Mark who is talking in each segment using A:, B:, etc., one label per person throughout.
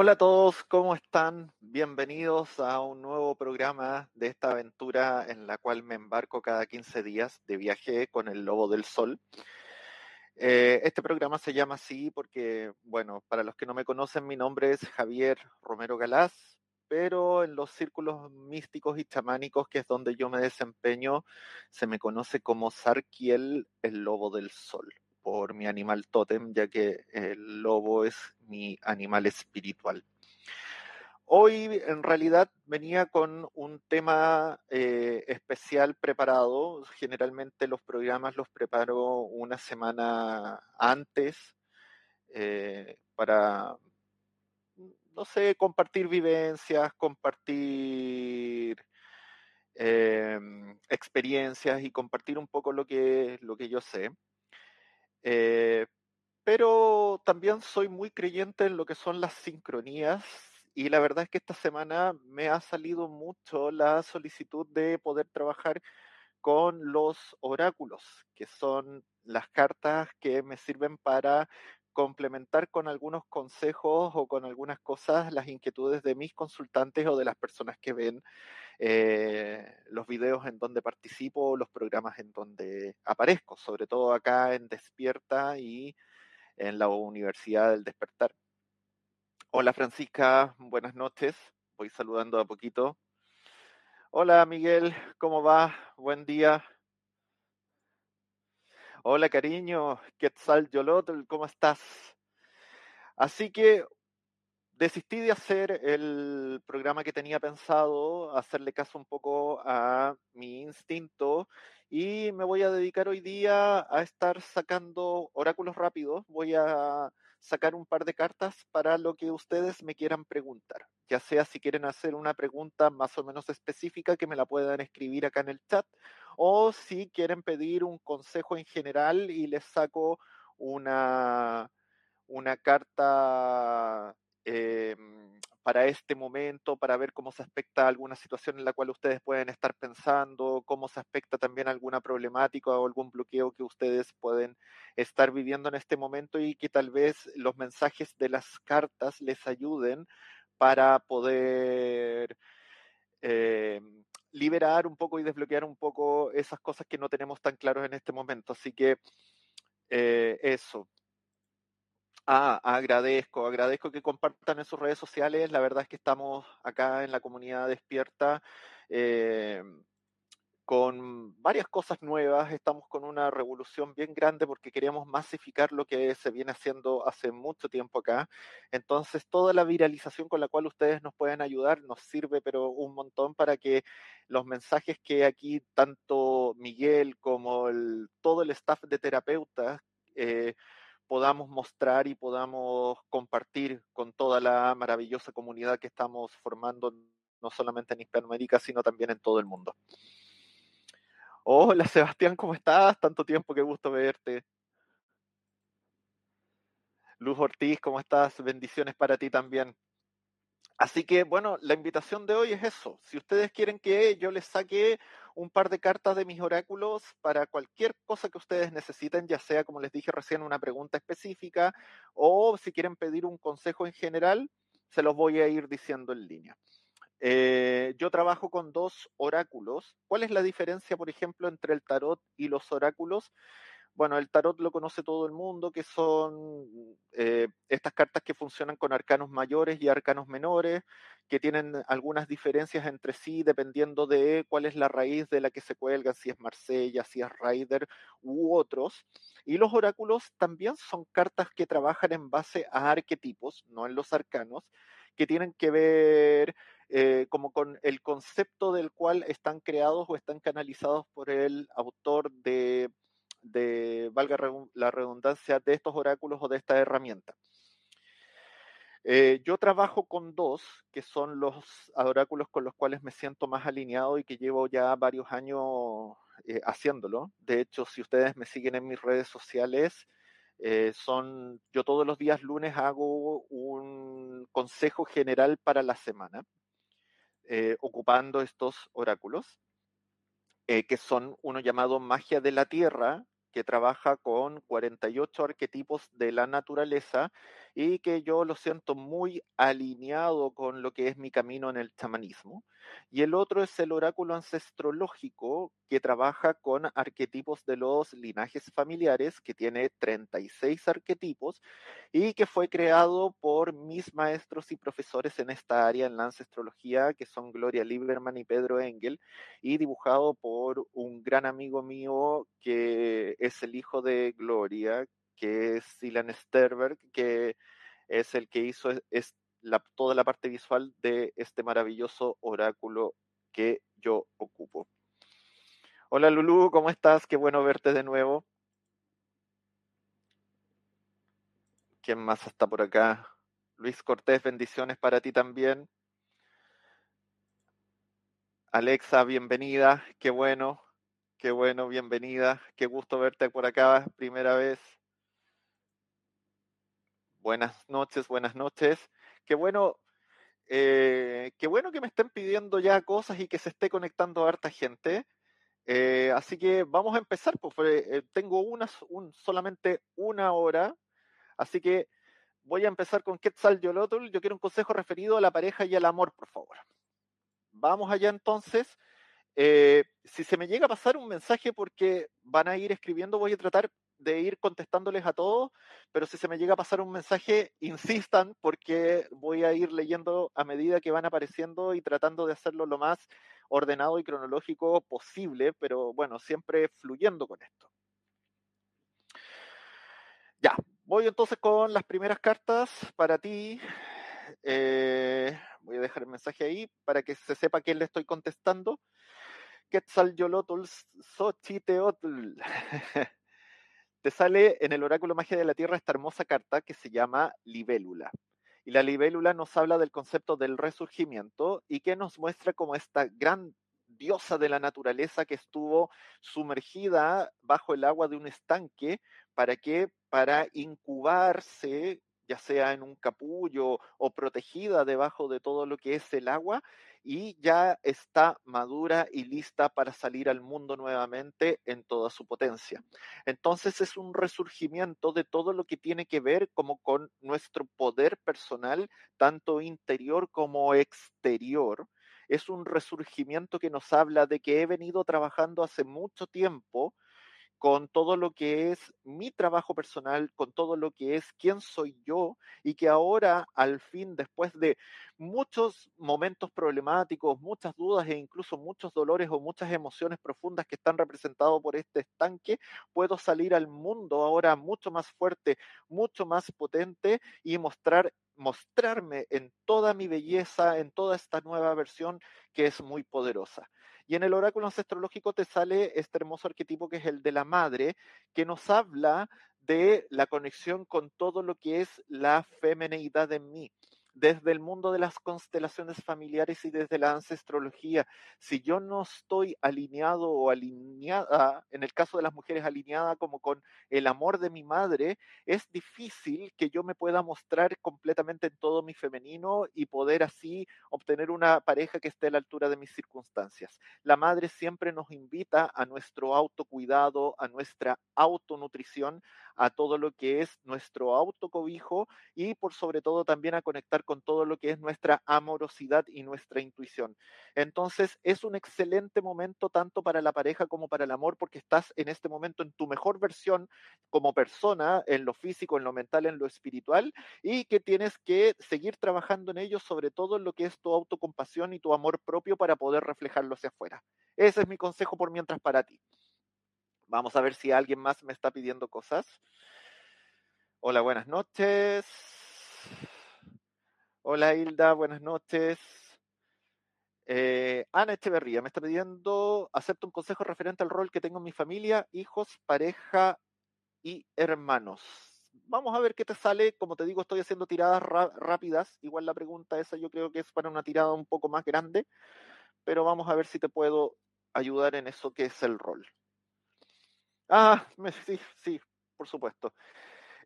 A: Hola a todos, ¿cómo están? Bienvenidos a un nuevo programa de esta aventura en la cual me embarco cada 15 días de viaje con el Lobo del Sol. Eh, este programa se llama así porque, bueno, para los que no me conocen, mi nombre es Javier Romero Galás, pero en los círculos místicos y chamánicos, que es donde yo me desempeño, se me conoce como Sarkiel, el Lobo del Sol por mi animal tótem, ya que el lobo es mi animal espiritual. Hoy en realidad venía con un tema eh, especial preparado. Generalmente los programas los preparo una semana antes eh, para, no sé, compartir vivencias, compartir em, experiencias y compartir un poco lo que, lo que yo sé. Eh, pero también soy muy creyente en lo que son las sincronías y la verdad es que esta semana me ha salido mucho la solicitud de poder trabajar con los oráculos, que son las cartas que me sirven para complementar con algunos consejos o con algunas cosas las inquietudes de mis consultantes o de las personas que ven eh, los videos en donde participo, los programas en donde aparezco, sobre todo acá en Despierta y en la Universidad del Despertar. Hola Francisca, buenas noches. Voy saludando a poquito. Hola Miguel, ¿cómo va? Buen día. Hola cariño, Quetzal Yolotl, ¿cómo estás? Así que desistí de hacer el programa que tenía pensado, hacerle caso un poco a mi instinto y me voy a dedicar hoy día a estar sacando oráculos rápidos. Voy a sacar un par de cartas para lo que ustedes me quieran preguntar. Ya sea si quieren hacer una pregunta más o menos específica que me la puedan escribir acá en el chat o si quieren pedir un consejo en general y les saco una, una carta eh, para este momento, para ver cómo se aspecta alguna situación en la cual ustedes pueden estar pensando, cómo se aspecta también alguna problemática o algún bloqueo que ustedes pueden estar viviendo en este momento y que tal vez los mensajes de las cartas les ayuden para poder eh, liberar un poco y desbloquear un poco esas cosas que no tenemos tan claros en este momento. Así que eh, eso. Ah, agradezco, agradezco que compartan en sus redes sociales. La verdad es que estamos acá en la comunidad despierta. Eh, con varias cosas nuevas, estamos con una revolución bien grande porque queremos masificar lo que se viene haciendo hace mucho tiempo acá. Entonces, toda la viralización con la cual ustedes nos pueden ayudar nos sirve, pero un montón para que los mensajes que aquí tanto Miguel como todo el staff de terapeutas eh, podamos mostrar y podamos compartir con toda la maravillosa comunidad que estamos formando, no solamente en Hispanoamérica, sino también en todo el mundo. Hola Sebastián, ¿cómo estás? Tanto tiempo, qué gusto verte. Luz Ortiz, ¿cómo estás? Bendiciones para ti también. Así que, bueno, la invitación de hoy es eso. Si ustedes quieren que yo les saque un par de cartas de mis oráculos para cualquier cosa que ustedes necesiten, ya sea, como les dije recién, una pregunta específica o si quieren pedir un consejo en general, se los voy a ir diciendo en línea. Eh, yo trabajo con dos oráculos. ¿Cuál es la diferencia, por ejemplo, entre el tarot y los oráculos? Bueno, el tarot lo conoce todo el mundo, que son eh, estas cartas que funcionan con arcanos mayores y arcanos menores, que tienen algunas diferencias entre sí dependiendo de cuál es la raíz de la que se cuelgan, si es Marsella, si es Rider u otros. Y los oráculos también son cartas que trabajan en base a arquetipos, no en los arcanos, que tienen que ver eh, como con el concepto del cual están creados o están canalizados por el autor de, valga la redundancia, de estos oráculos o de esta herramienta. Eh, yo trabajo con dos, que son los oráculos con los cuales me siento más alineado y que llevo ya varios años eh, haciéndolo. De hecho, si ustedes me siguen en mis redes sociales, son, yo todos los días lunes hago un consejo general para la semana. Eh, ocupando estos oráculos, eh, que son uno llamado Magia de la Tierra, que trabaja con 48 arquetipos de la naturaleza y que yo lo siento muy alineado con lo que es mi camino en el chamanismo. Y el otro es el oráculo ancestrológico que trabaja con arquetipos de los linajes familiares, que tiene 36 arquetipos y que fue creado por mis maestros y profesores en esta área en la ancestrología, que son Gloria Lieberman y Pedro Engel, y dibujado por un gran amigo mío que es el hijo de Gloria, que es Ilan Sterberg, que es el que hizo es, toda la parte visual de este maravilloso oráculo que yo ocupo. Hola Lulu, ¿cómo estás? Qué bueno verte de nuevo. ¿Quién más está por acá? Luis Cortés, bendiciones para ti también. Alexa, bienvenida. Qué bueno, qué bueno, bienvenida. Qué gusto verte por acá, primera vez. Buenas noches, buenas noches. Qué bueno, eh, qué bueno que me estén pidiendo ya cosas y que se esté conectando harta gente. Eh, así que vamos a empezar, pues eh, tengo solamente una hora, así que voy a empezar con Quetzal Yolotl. Yo quiero un consejo referido a la pareja y al amor, por favor. Vamos allá entonces. si se me llega a pasar un mensaje porque van a ir escribiendo, voy a tratar de ir contestándoles a todos, pero si se me llega a pasar un mensaje, insistan porque voy a ir leyendo a medida que van apareciendo y tratando de hacerlo lo más ordenado y cronológico posible, pero bueno, siempre fluyendo con esto. Ya, voy entonces con las primeras cartas para ti. Eh, voy a dejar el mensaje ahí para que se sepa quién le estoy contestando. Quetzalyolotl Xochiteotl. te sale en el oráculo magia de la Tierra esta hermosa carta que se llama libélula. Y la libélula nos habla del concepto del resurgimiento y que nos muestra como esta gran diosa de la naturaleza que estuvo sumergida bajo el agua de un estanque para que para incubarse ya sea en un capullo o protegida debajo de todo lo que es el agua, y ya está madura y lista para salir al mundo nuevamente en toda su potencia. Entonces es un resurgimiento de todo lo que tiene que ver como con nuestro poder personal, tanto interior como exterior. Es un resurgimiento que nos habla de que he venido trabajando hace mucho tiempo con todo lo que es mi trabajo personal, con todo lo que es quién soy yo y que ahora al fin, después de muchos momentos problemáticos, muchas dudas e incluso muchos dolores o muchas emociones profundas que están representados por este estanque, puedo salir al mundo ahora mucho más fuerte, mucho más potente y mostrar mostrarme en toda mi belleza, en toda esta nueva versión que es muy poderosa. Y en el oráculo ancestrológico te sale este hermoso arquetipo que es el de la madre, que nos habla de la conexión con todo lo que es la femineidad en mí desde el mundo de las constelaciones familiares y desde la ancestrología. Si yo no estoy alineado o alineada, en el caso de las mujeres alineada como con el amor de mi madre, es difícil que yo me pueda mostrar completamente en todo mi femenino y poder así obtener una pareja que esté a la altura de mis circunstancias. La madre siempre nos invita a nuestro autocuidado, a nuestra autonutrición, a todo lo que es nuestro autocobijo y por sobre todo también a conectar con todo lo que es nuestra amorosidad y nuestra intuición. Entonces es un excelente momento tanto para la pareja como para el amor porque estás en este momento en tu mejor versión como persona, en lo físico, en lo mental, en lo espiritual y que tienes que seguir trabajando en ello, sobre todo en lo que es tu autocompasión y tu amor propio para poder reflejarlo hacia afuera. Ese es mi consejo por mientras para ti. Vamos a ver si alguien más me está pidiendo cosas. Hola, buenas noches. Hola Hilda, buenas noches. Eh, Ana Echeverría me está pidiendo, acepto un consejo referente al rol que tengo en mi familia, hijos, pareja y hermanos. Vamos a ver qué te sale. Como te digo, estoy haciendo tiradas rápidas. Igual la pregunta esa yo creo que es para una tirada un poco más grande, pero vamos a ver si te puedo ayudar en eso que es el rol. Ah, sí, sí, por supuesto.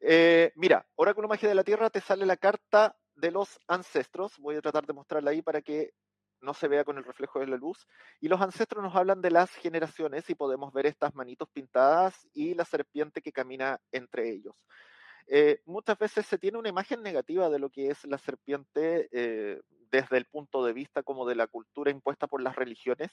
A: Eh, mira, Oráculo Magia de la Tierra te sale la carta de los ancestros. Voy a tratar de mostrarla ahí para que no se vea con el reflejo de la luz. Y los ancestros nos hablan de las generaciones y podemos ver estas manitos pintadas y la serpiente que camina entre ellos. Eh, muchas veces se tiene una imagen negativa de lo que es la serpiente eh, desde el punto de vista como de la cultura impuesta por las religiones,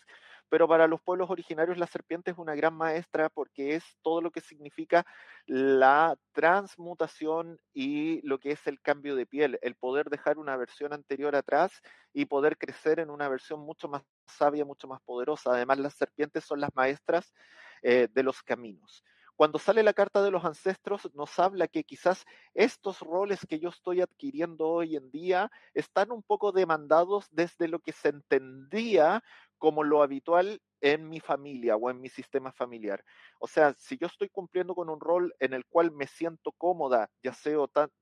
A: pero para los pueblos originarios la serpiente es una gran maestra porque es todo lo que significa la transmutación y lo que es el cambio de piel, el poder dejar una versión anterior atrás y poder crecer en una versión mucho más sabia, mucho más poderosa. Además, las serpientes son las maestras eh, de los caminos. Cuando sale la carta de los ancestros, nos habla que quizás estos roles que yo estoy adquiriendo hoy en día están un poco demandados desde lo que se entendía como lo habitual en mi familia o en mi sistema familiar. O sea, si yo estoy cumpliendo con un rol en el cual me siento cómoda, ya sea,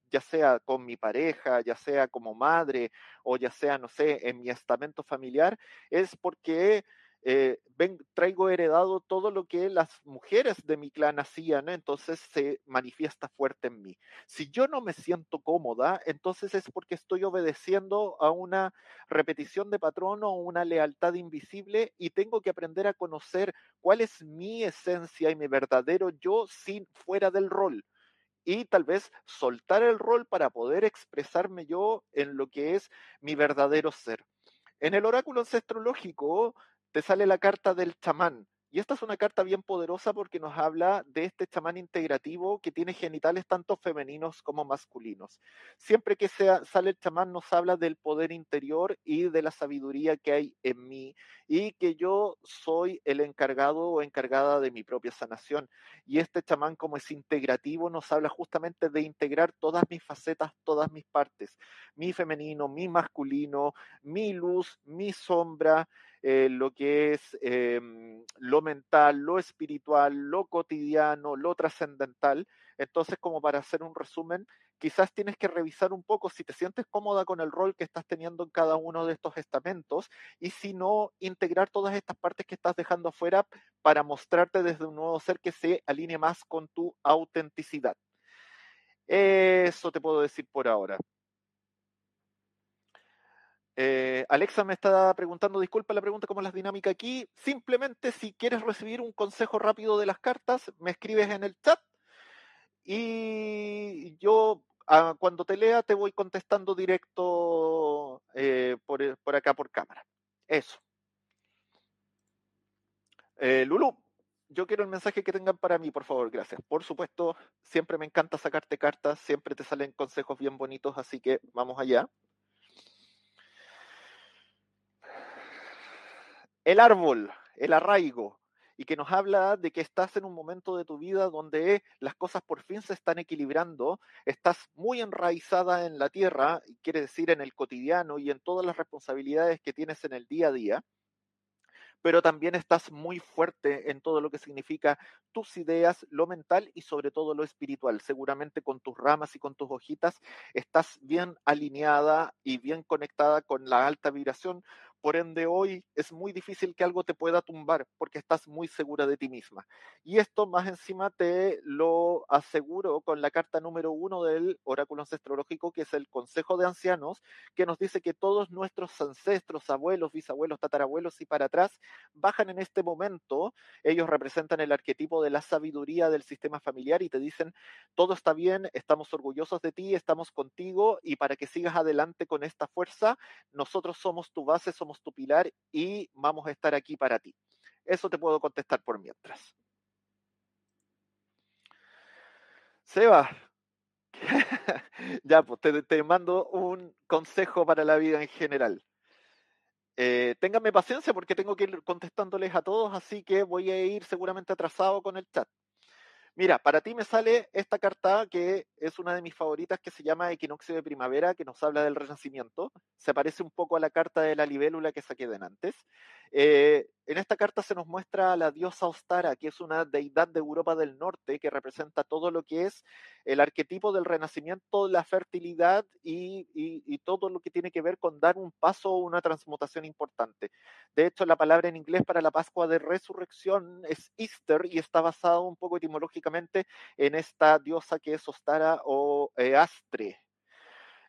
A: ya sea con mi pareja, ya sea como madre o ya sea, no sé, en mi estamento familiar, es porque eh, ven, traigo heredado todo lo que las mujeres de mi clan hacían, entonces se manifiesta fuerte en mí. Si yo no me siento cómoda, entonces es porque estoy obedeciendo a una repetición de patrón o una lealtad invisible y tengo que aprender a conocer cuál es mi esencia y mi verdadero yo sin fuera del rol y tal vez soltar el rol para poder expresarme yo en lo que es mi verdadero ser. En el oráculo ancestrológico te sale la carta del chamán. Y esta es una carta bien poderosa porque nos habla de este chamán integrativo que tiene genitales tanto femeninos como masculinos. Siempre que sea, sale el chamán nos habla del poder interior y de la sabiduría que hay en mí y que yo soy el encargado o encargada de mi propia sanación. Y este chamán como es integrativo nos habla justamente de integrar todas mis facetas, todas mis partes, mi femenino, mi masculino, mi luz, mi sombra, eh, lo que es em, lo mental, lo espiritual, lo cotidiano, lo trascendental. Entonces, como para hacer un resumen, quizás tienes que revisar un poco si te sientes cómoda con el rol que estás teniendo en cada uno de estos estamentos y si no, integrar todas estas partes que estás dejando afuera para mostrarte desde un nuevo ser que se alinee más con tu autenticidad. Eso te puedo decir por ahora. Eh, Alexa me está preguntando, disculpa la pregunta, ¿cómo es la dinámica aquí? Simplemente si quieres recibir un consejo rápido de las cartas, me escribes en el chat y yo ah, cuando te lea te voy contestando directo eh, por, por, acá por cámara. Eso. Eh, Lulu, yo quiero el mensaje que tengan para mí, por favor, gracias. Por supuesto, siempre me encanta sacarte cartas, siempre te salen consejos bien bonitos, así que vamos allá. El árbol, el arraigo, y que nos habla de que estás en un momento de tu vida donde las cosas por fin se están equilibrando, estás muy enraizada en la tierra, quiere decir en el cotidiano y en todas las responsabilidades que tienes en el día a día pero también estás muy fuerte en todo lo que significa tus ideas, lo mental y sobre todo lo espiritual. Seguramente con tus ramas y con tus hojitas estás bien alineada y bien conectada con la alta vibración, por ende, hoy es muy difícil que algo te pueda tumbar porque estás muy segura de ti misma. Y esto más encima te lo aseguro con la carta número uno del oráculo ancestrológico, que es el Consejo de Ancianos, que nos dice que todos nuestros ancestros, abuelos, bisabuelos, tatarabuelos y para atrás bajan en este momento. Ellos representan el arquetipo de la sabiduría del sistema familiar y te dicen, todo está bien, estamos orgullosos de ti, estamos contigo y para que sigas adelante con esta fuerza, nosotros somos tu base, somos tu pilar y vamos a estar aquí para ti. Eso te puedo contestar por mientras. Seba, ya, pues te, mando un consejo para la vida en general. Eh, ténganme paciencia porque tengo que ir contestándoles a todos, así que voy a ir seguramente atrasado con el chat. Mira, para ti me sale esta carta que es una de mis favoritas que se llama Equinoccio de Primavera, que nos habla del renacimiento. Se parece un poco a la carta de la libélula que saqué de antes. Eh, en esta carta se nos muestra a la diosa Ostara, que es una deidad de Europa del Norte que representa todo lo que es el arquetipo del renacimiento, la fertilidad y, todo lo que tiene que ver con dar un paso o una transmutación importante. De hecho, la palabra en inglés para la Pascua de Resurrección es Easter y está basado un poco etimológicamente en esta diosa que es Ostara o Astre.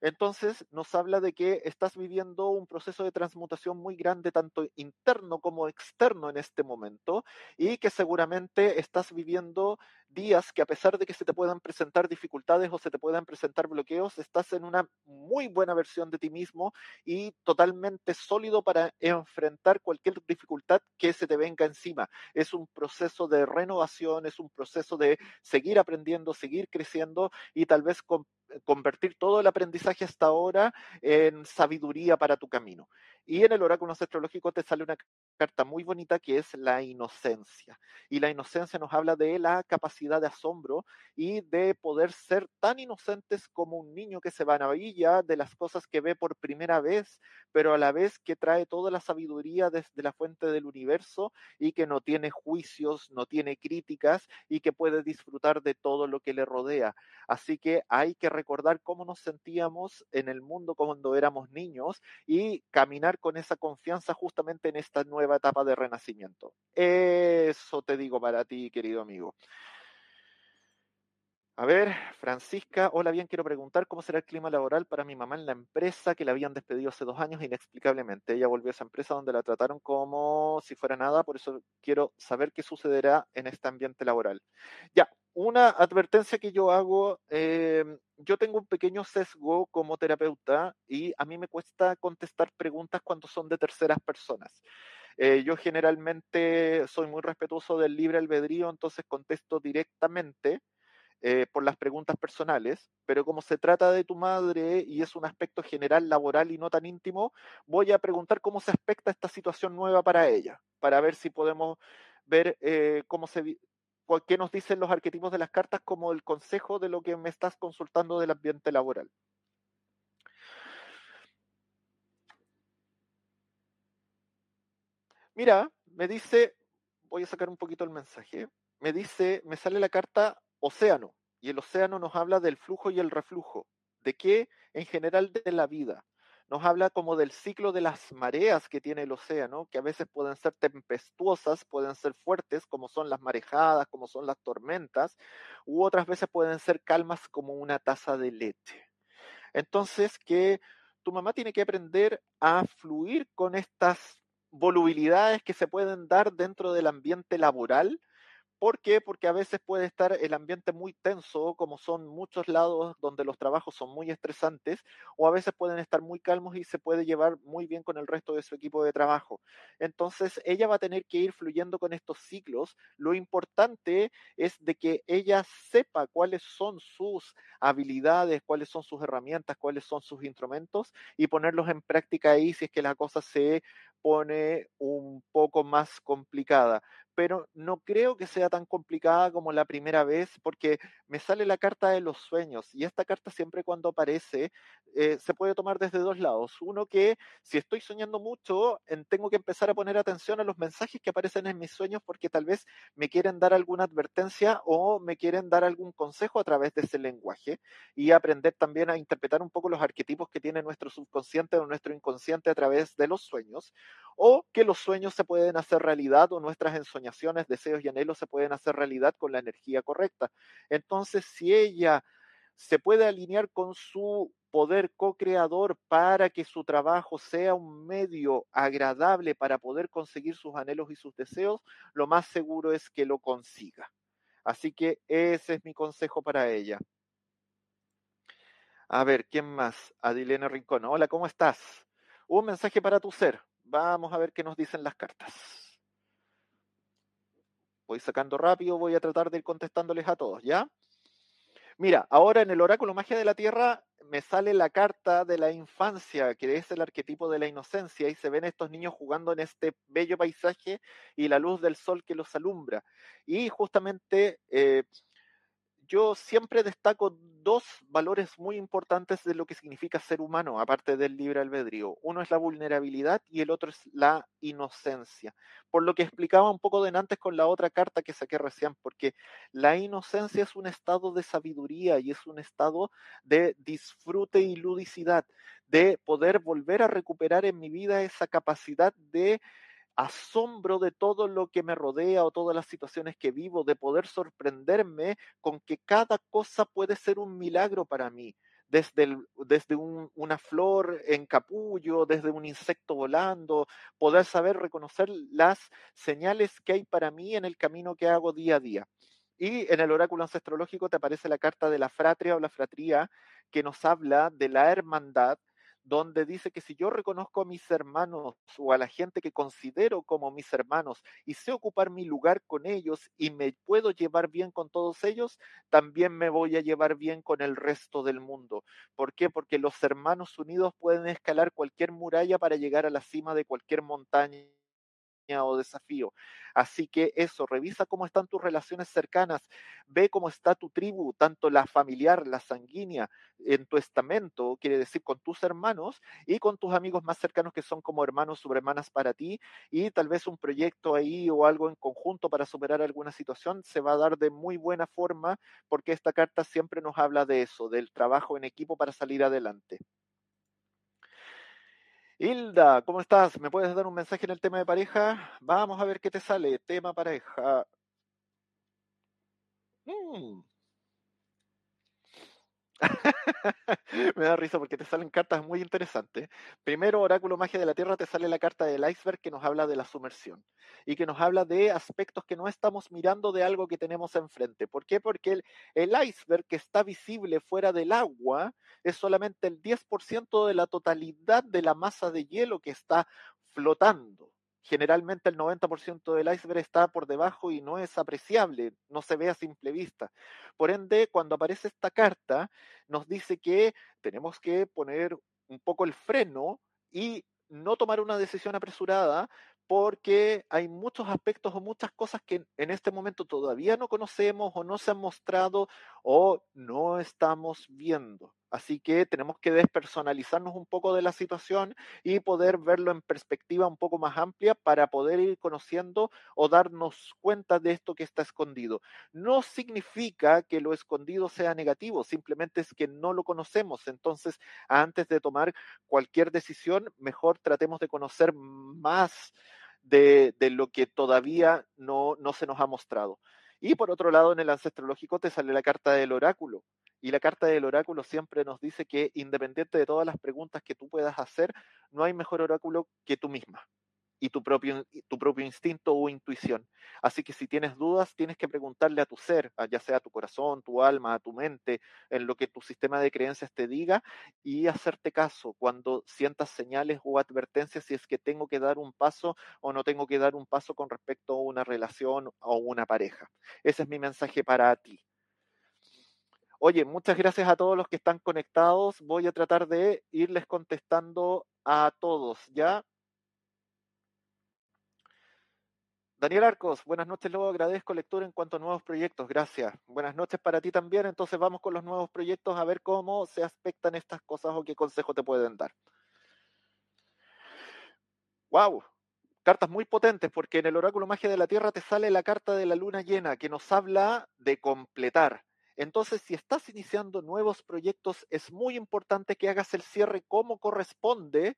A: Entonces nos habla de que estás viviendo un proceso de transmutación muy grande, tanto interno como externo en este momento, y que seguramente estás viviendo días que a pesar de que se te puedan presentar dificultades o se te puedan presentar bloqueos, estás en una muy buena versión de ti mismo y totalmente sólido para enfrentar cualquier dificultad que se te venga encima. Es un proceso de renovación, es un proceso de seguir aprendiendo, seguir creciendo y tal vez con convertir todo el aprendizaje hasta ahora en sabiduría para tu camino. Y en el oráculo astrológico te sale una carta muy bonita que es la inocencia. Y la inocencia nos habla de la capacidad de asombro y de poder ser tan inocentes como un niño que se va a maravilla de las cosas que ve por primera vez, pero a la vez que trae toda la sabiduría desde la fuente del universo y que no tiene juicios, no tiene críticas y que puede disfrutar de todo lo que le rodea. Así que hay que recordar cómo nos sentíamos en el mundo cuando éramos niños y caminar con esa confianza justamente en esta nueva etapa de renacimiento. Eso te digo para ti, querido amigo. A ver, Francisca, hola, bien, quiero preguntar cómo será el clima laboral para mi mamá en la empresa que la habían despedido hace dos años inexplicablemente. Ella volvió a esa empresa donde la trataron como si fuera nada, por eso quiero saber qué sucederá en este ambiente laboral. Ya, una advertencia que yo hago, em, yo tengo un pequeño sesgo como terapeuta y a mí me cuesta contestar preguntas cuando son de terceras personas. Eh, yo generalmente soy muy respetuoso del libre albedrío, entonces contesto directamente eh, por las preguntas personales, pero como se trata de tu madre y es un aspecto general laboral y no tan íntimo, voy a preguntar cómo se aspecta esta situación nueva para ella, para ver si podemos ver eh, cómo se, qué nos dicen los arquetipos de las cartas como el consejo de lo que me estás consultando del ambiente laboral. Mira, me dice, voy a sacar un poquito el mensaje, me dice, me sale la carta océano, y el océano nos habla del flujo y el reflujo. ¿De qué? En general de la vida. Nos habla como del ciclo de las mareas que tiene el océano, que a veces pueden ser tempestuosas, pueden ser fuertes, como son las marejadas, como son las tormentas, u otras veces pueden ser calmas como una taza de leche. Entonces, que tu mamá tiene que aprender a fluir con estas volubilidades que se pueden dar dentro del ambiente laboral ¿Por qué? Porque a veces puede estar el ambiente muy tenso, como son muchos lados donde los trabajos son muy estresantes, o a veces pueden estar muy calmos y se puede llevar muy bien con el resto de su equipo de trabajo. Entonces, ella va a tener que ir fluyendo con estos ciclos. Lo importante es de que ella sepa cuáles son sus habilidades, cuáles son sus herramientas, cuáles son sus instrumentos y ponerlos en práctica ahí si es que la cosa se pone un poco más complicada pero no creo que sea tan complicada como la primera vez porque me sale la carta de los sueños y esta carta siempre cuando aparece eh, se puede tomar desde dos lados. Uno que si estoy soñando mucho, tengo que empezar a poner atención a los mensajes que aparecen en mis sueños porque tal vez me quieren dar alguna advertencia o me quieren dar algún consejo a través de ese lenguaje y aprender también a interpretar un poco los arquetipos que tiene nuestro subconsciente o nuestro inconsciente a través de los sueños o que los sueños se pueden hacer realidad o nuestras ensoñaciones, deseos y anhelos se pueden hacer realidad con la energía correcta. Entonces, si ella se puede alinear con su poder co-creador para que su trabajo sea un medio agradable para poder conseguir sus anhelos y sus deseos, lo más seguro es que lo consiga. Así que ese es mi consejo para ella. A ver, ¿quién más? Adilene Rincón. Hola, ¿cómo estás? Un mensaje para tu ser. Vamos a ver qué nos dicen las cartas. Voy sacando rápido, voy a tratar de ir contestándoles a todos, ¿ya? Mira, ahora en el oráculo magia de la tierra me sale la carta de la infancia, que es el arquetipo de la inocencia, y se ven estos niños jugando en este bello paisaje y la luz del sol que los alumbra. Y justamente eh, yo siempre destaco dos valores muy importantes de lo que significa ser humano, aparte del libre albedrío. Uno es la vulnerabilidad y el otro es la inocencia. Por lo que explicaba un poco de antes con la otra carta que saqué recién, porque la inocencia es un estado de sabiduría y es un estado de disfrute y ludicidad, de poder volver a recuperar en mi vida esa capacidad de asombro de todo lo que me rodea o todas las situaciones que vivo, de poder sorprenderme con que cada cosa puede ser un milagro para mí. Desde, desde una flor en capullo, desde un insecto volando, poder saber reconocer las señales que hay para mí en el camino que hago día a día. Y en el oráculo ancestrológico te aparece la carta de la fratria o la fratría que nos habla de la hermandad, donde dice que si yo reconozco a mis hermanos o a la gente que considero como mis hermanos y sé ocupar mi lugar con ellos y me puedo llevar bien con todos ellos, también me voy a llevar bien con el resto del mundo. ¿Por qué? Porque los hermanos unidos pueden escalar cualquier muralla para llegar a la cima de cualquier montaña o desafío. Así que eso, revisa cómo están tus relaciones cercanas, ve cómo está tu tribu, tanto la familiar, la sanguínea, en tu estamento, quiere decir con tus hermanos y con tus amigos más cercanos que son como hermanos o hermanas para ti y tal vez un proyecto ahí o algo en conjunto para superar alguna situación se va a dar de muy buena forma porque esta carta siempre nos habla de eso, del trabajo en equipo para salir adelante. Hilda, ¿cómo estás? ¿Me puedes dar un mensaje en el tema de pareja? Vamos a ver qué te sale. Tema pareja. Mm. Me da risa porque te salen cartas muy interesantes. Primero, Oráculo Magia de la Tierra, te sale la carta del iceberg que nos habla de la sumersión y que nos habla de aspectos que no estamos mirando de algo que tenemos enfrente. ¿Por qué? Porque el, el iceberg que está visible fuera del agua es solamente el 10% de la totalidad de la masa de hielo que está flotando generalmente el 90% del iceberg está por debajo y no es apreciable, no se ve a simple vista. Por ende, cuando aparece esta carta, nos dice que tenemos que poner un poco el freno y no tomar una decisión apresurada porque hay muchos aspectos o muchas cosas que en este momento todavía no conocemos o no se han mostrado o no estamos viendo. Así que tenemos que despersonalizarnos un poco de la situación y poder verlo en perspectiva un poco más amplia para poder ir conociendo o darnos cuenta de esto que está escondido. No significa que lo escondido sea negativo, simplemente es que no lo conocemos. Entonces, antes de tomar cualquier decisión, mejor tratemos de conocer más de, lo que todavía no, no se nos ha mostrado. Y por otro lado, en el ancestrológico te sale la carta del oráculo. Y la carta del oráculo siempre nos dice que independiente de todas las preguntas que tú puedas hacer, no hay mejor oráculo que tú misma. y tu propio, instinto o intuición. Así que si tienes dudas, tienes que preguntarle a tu ser, ya sea a tu corazón, tu alma, a tu mente, en lo que tu sistema de creencias te diga y hacerte caso cuando sientas señales o advertencias si es que tengo que dar un paso o no tengo que dar un paso con respecto a una relación o una pareja. Ese es mi mensaje para ti. Oye, muchas gracias a todos los que están conectados. Voy a tratar de irles contestando a todos, ¿ya? Daniel Arcos, buenas noches, luego agradezco lectura en cuanto a nuevos proyectos, gracias. Buenas noches para ti también, entonces vamos con los nuevos proyectos a ver cómo se aspectan estas cosas o qué consejo te pueden dar. Wow, cartas muy potentes porque en el oráculo magia de la Tierra te sale la carta de la luna llena que nos habla de completar. Entonces, si estás iniciando nuevos proyectos, es muy importante que hagas el cierre como corresponde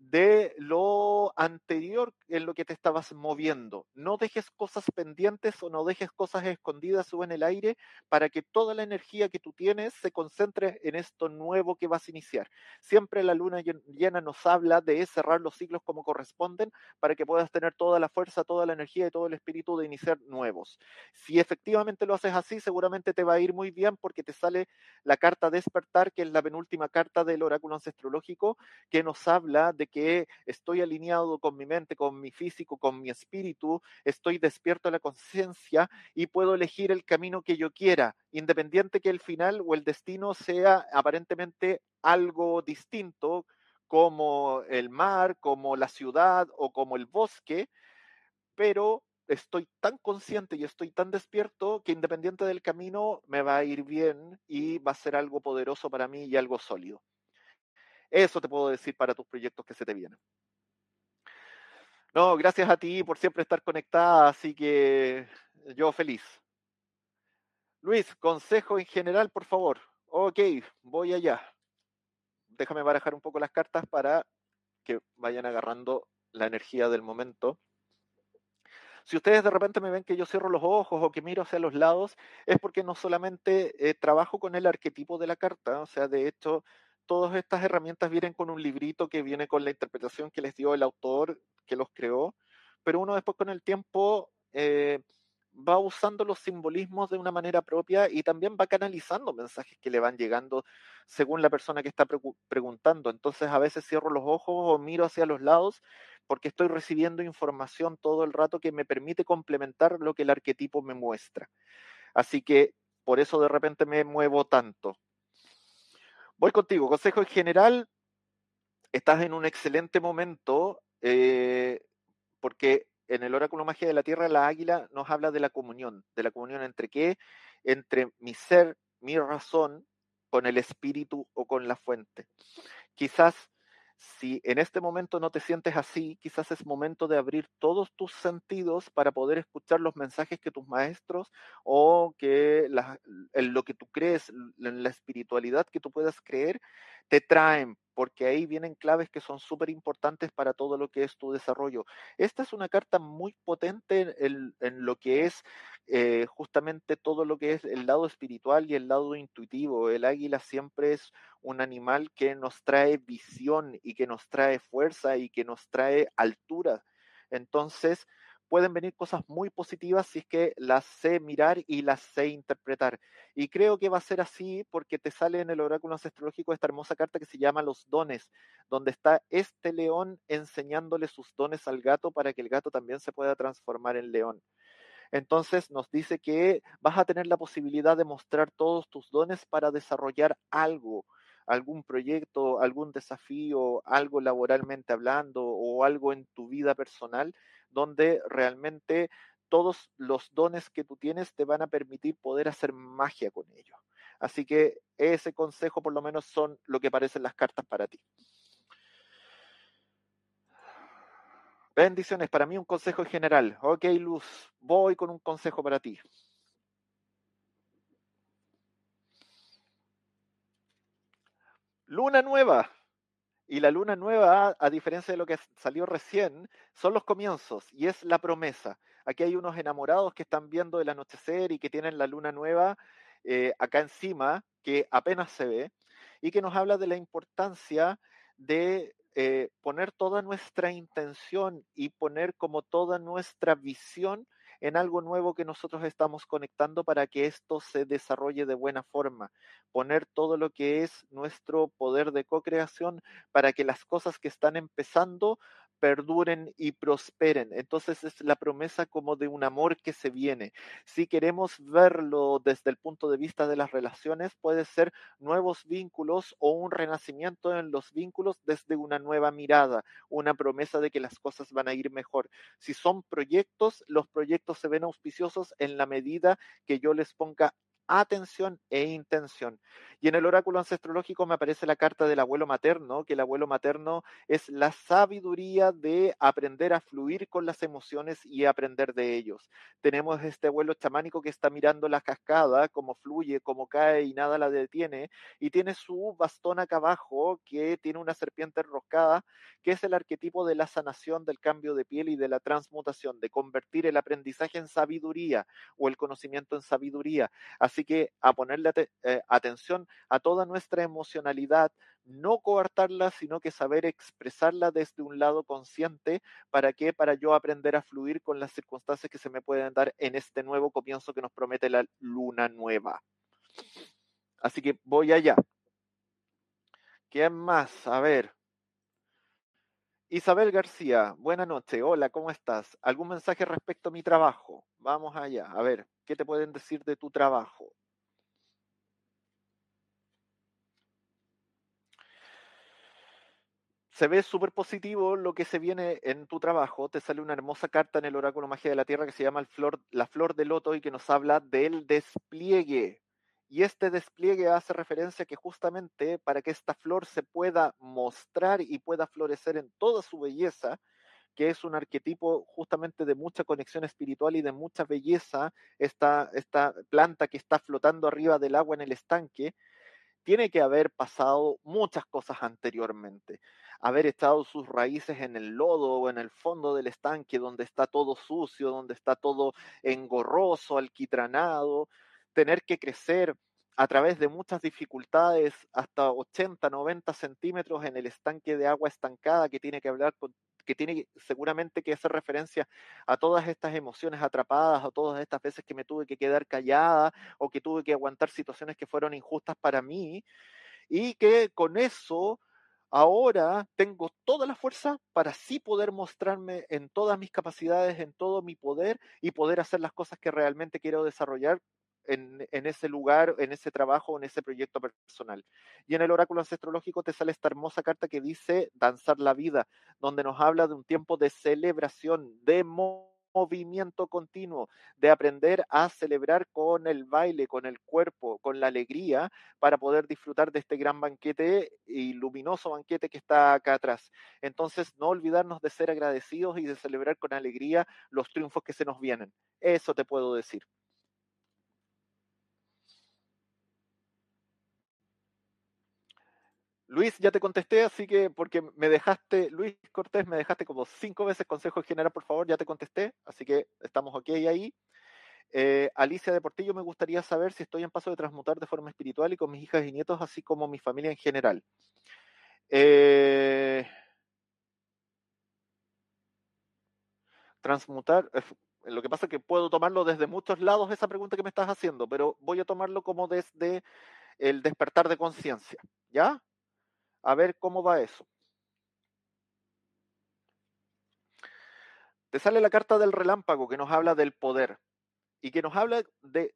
A: de lo anterior en lo que te estabas moviendo. No dejes cosas pendientes o no dejes cosas escondidas o en el aire para que toda la energía que tú tienes se concentre en esto nuevo que vas a iniciar. Siempre la luna llena nos habla de cerrar los ciclos como corresponden para que puedas tener toda la fuerza, toda la energía y todo el espíritu de iniciar nuevos. Si efectivamente lo haces así, seguramente te va a ir muy bien porque te sale la carta despertar, que es la penúltima carta del oráculo ancestrológico, que nos habla de que estoy alineado con mi mente, con mi físico, con mi espíritu, estoy despierto a la conciencia y puedo elegir el camino que yo quiera, independiente que el final o el destino sea aparentemente algo distinto, como el mar, como la ciudad o como el bosque, pero estoy tan consciente y estoy tan despierto que independiente del camino me va a ir bien y va a ser algo poderoso para mí y algo sólido. Eso te puedo decir para tus proyectos que se te vienen. No, gracias a ti por siempre estar conectada, así que yo feliz. Luis, consejo en general, por favor. Ok, voy allá. Déjame barajar un poco las cartas para que vayan agarrando la energía del momento. Si ustedes de repente me ven que yo cierro los ojos o que miro hacia los lados, es porque no solamente eh, trabajo con el arquetipo de la carta, o sea, de hecho, todas estas herramientas vienen con un librito que viene con la interpretación que les dio el autor que los creó, pero uno después con el tiempo eh, va usando los simbolismos de una manera propia y también va canalizando mensajes que le van llegando según la persona que está preguntando. Entonces a veces cierro los ojos o miro hacia los lados porque estoy recibiendo información todo el rato que me permite complementar lo que el arquetipo me muestra. Así que por eso de repente me muevo tanto. Voy contigo. Consejo en general, estás en un excelente momento eh, porque en el oráculo magia de la tierra la águila nos habla de la comunión, de la comunión entre qué, entre mi ser, mi razón, con el espíritu o con la fuente. Quizás si en este momento no te sientes así, quizás es momento de abrir todos tus sentidos para poder escuchar los mensajes que tus maestros o que en lo que tú crees, en la espiritualidad que tú puedas creer, te traen, porque ahí vienen claves que son súper importantes para todo lo que es tu desarrollo. Esta es una carta muy potente en, lo que es eh, justamente todo lo que es el lado espiritual y el lado intuitivo. El águila siempre es un animal que nos trae visión y que nos trae fuerza y que nos trae altura. Entonces, pueden venir cosas muy positivas si es que las sé mirar y las sé interpretar. Y creo que va a ser así porque te sale en el oráculo ancestrológico esta hermosa carta que se llama Los dones, donde está este león enseñándole sus dones al gato para que el gato también se pueda transformar en león. Entonces nos dice que vas a tener la posibilidad de mostrar todos tus dones para desarrollar algo, algún proyecto, algún desafío, algo laboralmente hablando o algo en tu vida personal donde realmente todos los dones que tú tienes te van a permitir poder hacer magia con ellos. Así que ese consejo por lo menos son lo que parecen las cartas para ti. Bendiciones, para mí un consejo general. Ok, Luz, voy con un consejo para ti. Luna nueva. Y la luna nueva, a diferencia de lo que salió recién, son los comienzos y es la promesa. Aquí hay unos enamorados que están viendo el anochecer y que tienen la luna nueva eh, acá encima, que apenas se ve, y que nos habla de la importancia de eh, poner toda nuestra intención y poner como toda nuestra visión en algo nuevo que nosotros estamos conectando para que esto se desarrolle de buena forma. Poner todo lo que es nuestro poder de co-creación para que las cosas que están empezando perduren y prosperen. Entonces es la promesa como de un amor que se viene. Si queremos verlo desde el punto de vista de las relaciones, puede ser nuevos vínculos o un renacimiento en los vínculos desde una nueva mirada, una promesa de que las cosas van a ir mejor. Si son proyectos, los proyectos se ven auspiciosos en la medida que yo les ponga atención e intención. Y en el oráculo ancestrológico me aparece la carta del abuelo materno, que el abuelo materno es la sabiduría de aprender a fluir con las emociones y aprender de ellos. Tenemos este abuelo chamánico que está mirando la cascada, cómo fluye, cómo cae y nada la detiene, y tiene su bastón acá abajo que tiene una serpiente enroscada, que es el arquetipo de la sanación, del cambio de piel y de la transmutación, de convertir el aprendizaje en sabiduría o el conocimiento en sabiduría. Así que a ponerle eh, atención a toda nuestra emocionalidad, no coartarla, sino que saber expresarla desde un lado consciente. ¿Para qué? Para yo aprender a fluir con las circunstancias que se me pueden dar en este nuevo comienzo que nos promete la luna nueva. Así que voy allá. ¿Quién más? A ver. Isabel García, buena noche. Hola, ¿cómo estás? ¿Algún mensaje respecto a mi trabajo? Vamos allá. A ver, ¿qué te pueden decir de tu trabajo? Se ve súper positivo lo que se viene en tu trabajo. Te sale una hermosa carta en el oráculo magia de la tierra que se llama la flor de loto y que nos habla del despliegue. Y este despliegue hace referencia que justamente para que esta flor se pueda mostrar y pueda florecer en toda su belleza, que es un arquetipo justamente de mucha conexión espiritual y de mucha belleza, esta, esta planta que está flotando arriba del agua en el estanque, tiene que haber pasado muchas cosas anteriormente. Haber echado sus raíces en el lodo o en el fondo del estanque donde está todo sucio, donde está todo engorroso, alquitranado, tener que crecer a través de muchas dificultades hasta 80, 90 centímetros en el estanque de agua estancada que tiene que hablar con que tiene seguramente que hacer referencia a todas estas emociones atrapadas, a todas estas veces que me tuve que quedar callada o que tuve que aguantar situaciones que fueron injustas para mí y que con eso ahora tengo toda la fuerza para sí poder mostrarme en todas mis capacidades, en todo mi poder y poder hacer las cosas que realmente quiero desarrollar en, ese lugar, en ese trabajo, en ese proyecto personal. Y en el oráculo ancestrológico te sale esta hermosa carta que dice Danzar la vida, donde nos habla de un tiempo de celebración, de movimiento continuo, de aprender a celebrar con el baile, con el cuerpo, con la alegría, para poder disfrutar de este gran banquete y luminoso banquete que está acá atrás. Entonces, no olvidarnos de ser agradecidos y de celebrar con alegría los triunfos que se nos vienen. Eso te puedo decir. Luis, ya te contesté, así que porque me dejaste, Luis Cortés, me dejaste como cinco veces consejo general, por favor, ya te contesté, así que estamos ok ahí. Eh, Alicia de Portillo, me gustaría saber si estoy en paso de transmutar de forma espiritual y con mis hijas y nietos, así como mi familia en general. Eh, transmutar, lo que pasa es que puedo tomarlo desde muchos lados esa pregunta que me estás haciendo, pero voy a tomarlo como desde el despertar de conciencia, ¿ya? A ver cómo va eso. Te sale la carta del relámpago que nos habla del poder y que nos habla de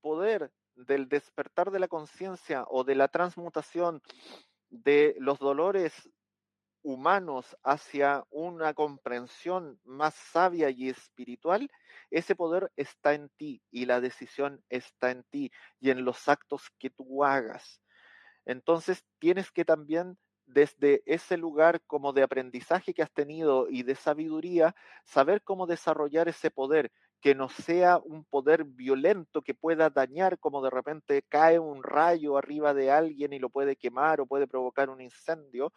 A: poder del despertar de la conciencia o de la transmutación de los dolores humanos hacia una comprensión más sabia y espiritual, ese poder está en ti y la decisión está en ti y en los actos que tú hagas. Entonces tienes que también desde ese lugar como de aprendizaje que has tenido y de sabiduría, saber cómo desarrollar ese poder, que no sea un poder violento que pueda dañar, como de repente cae un rayo arriba de alguien y lo puede quemar o puede provocar un incendio,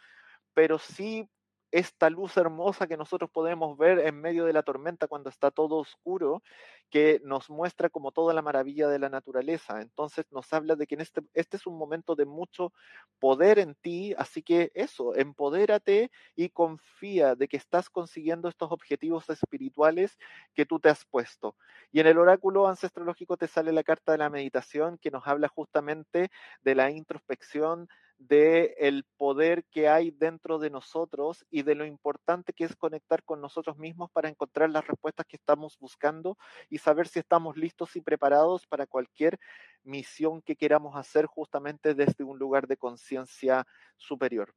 A: pero sí esta luz hermosa que nosotros podemos ver en medio de la tormenta cuando está todo oscuro, que nos muestra como toda la maravilla de la naturaleza. Entonces nos habla de que este, este es un momento de mucho poder en ti, así que eso, empodérate y confía de que estás consiguiendo estos objetivos espirituales que tú te has puesto. Y en el oráculo ancestrológico te sale la carta de la meditación que nos habla justamente de la introspección, de el poder que hay dentro de nosotros y de lo importante que es conectar con nosotros mismos para encontrar las respuestas que estamos buscando y saber si estamos listos y preparados para cualquier misión que queramos hacer justamente desde un lugar de conciencia superior.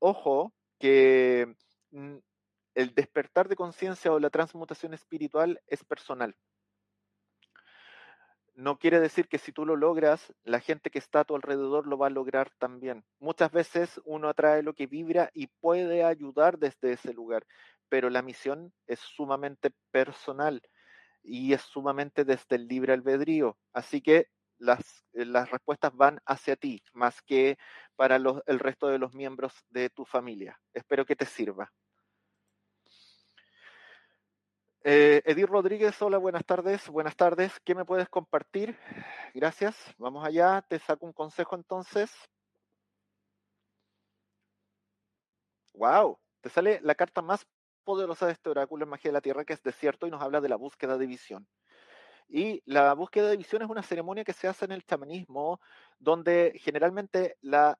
A: Ojo que mm, el despertar de conciencia o la transmutación espiritual es personal no quiere decir que si tú lo logras, la gente que está a tu alrededor lo va a lograr también. Muchas veces uno atrae lo que vibra y puede ayudar desde ese lugar, pero la misión es sumamente personal y es sumamente desde el libre albedrío. Así que las, eh, las respuestas van hacia ti más que para el resto de los miembros de tu familia. Espero que te sirva. Eh, Edith Rodríguez, hola, buenas tardes. Buenas tardes. ¿Qué me puedes compartir? Gracias. Vamos allá. Te saco un consejo entonces. Wow. Te sale la carta más poderosa de este oráculo en Magia de la Tierra, que es desierto, y nos habla de la búsqueda de visión. Y la búsqueda de visión es una ceremonia que se hace en el chamanismo, donde generalmente la,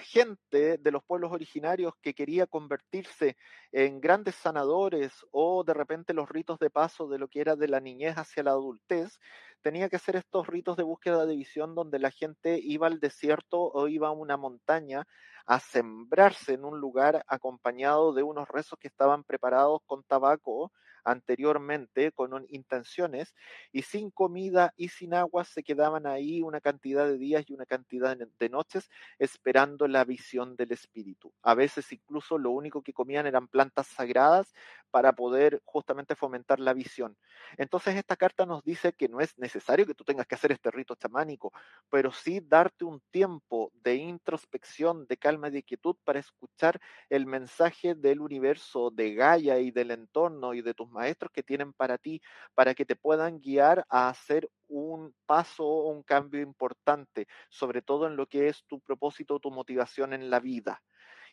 A: gente de los pueblos originarios que quería convertirse en grandes sanadores o de repente los ritos de paso de lo que era de la niñez hacia la adultez, tenía que hacer estos ritos de búsqueda de visión donde la gente iba al desierto o iba a una montaña a sembrarse en un lugar acompañado de unos rezos que estaban preparados con tabaco anteriormente con intenciones y sin comida y sin agua se quedaban ahí una cantidad de días y una cantidad de noches esperando la visión del espíritu. A veces incluso lo único que comían eran plantas sagradas para poder justamente fomentar la visión. Entonces esta carta nos dice que no es necesario que tú tengas que hacer este rito chamánico, pero sí darte un tiempo de introspección, de calma y de quietud para escuchar el mensaje del universo, de Gaia y del entorno y de tus maestros que tienen para ti, para que te puedan guiar a hacer un paso o un cambio importante, sobre todo en lo que es tu propósito, tu motivación en la vida.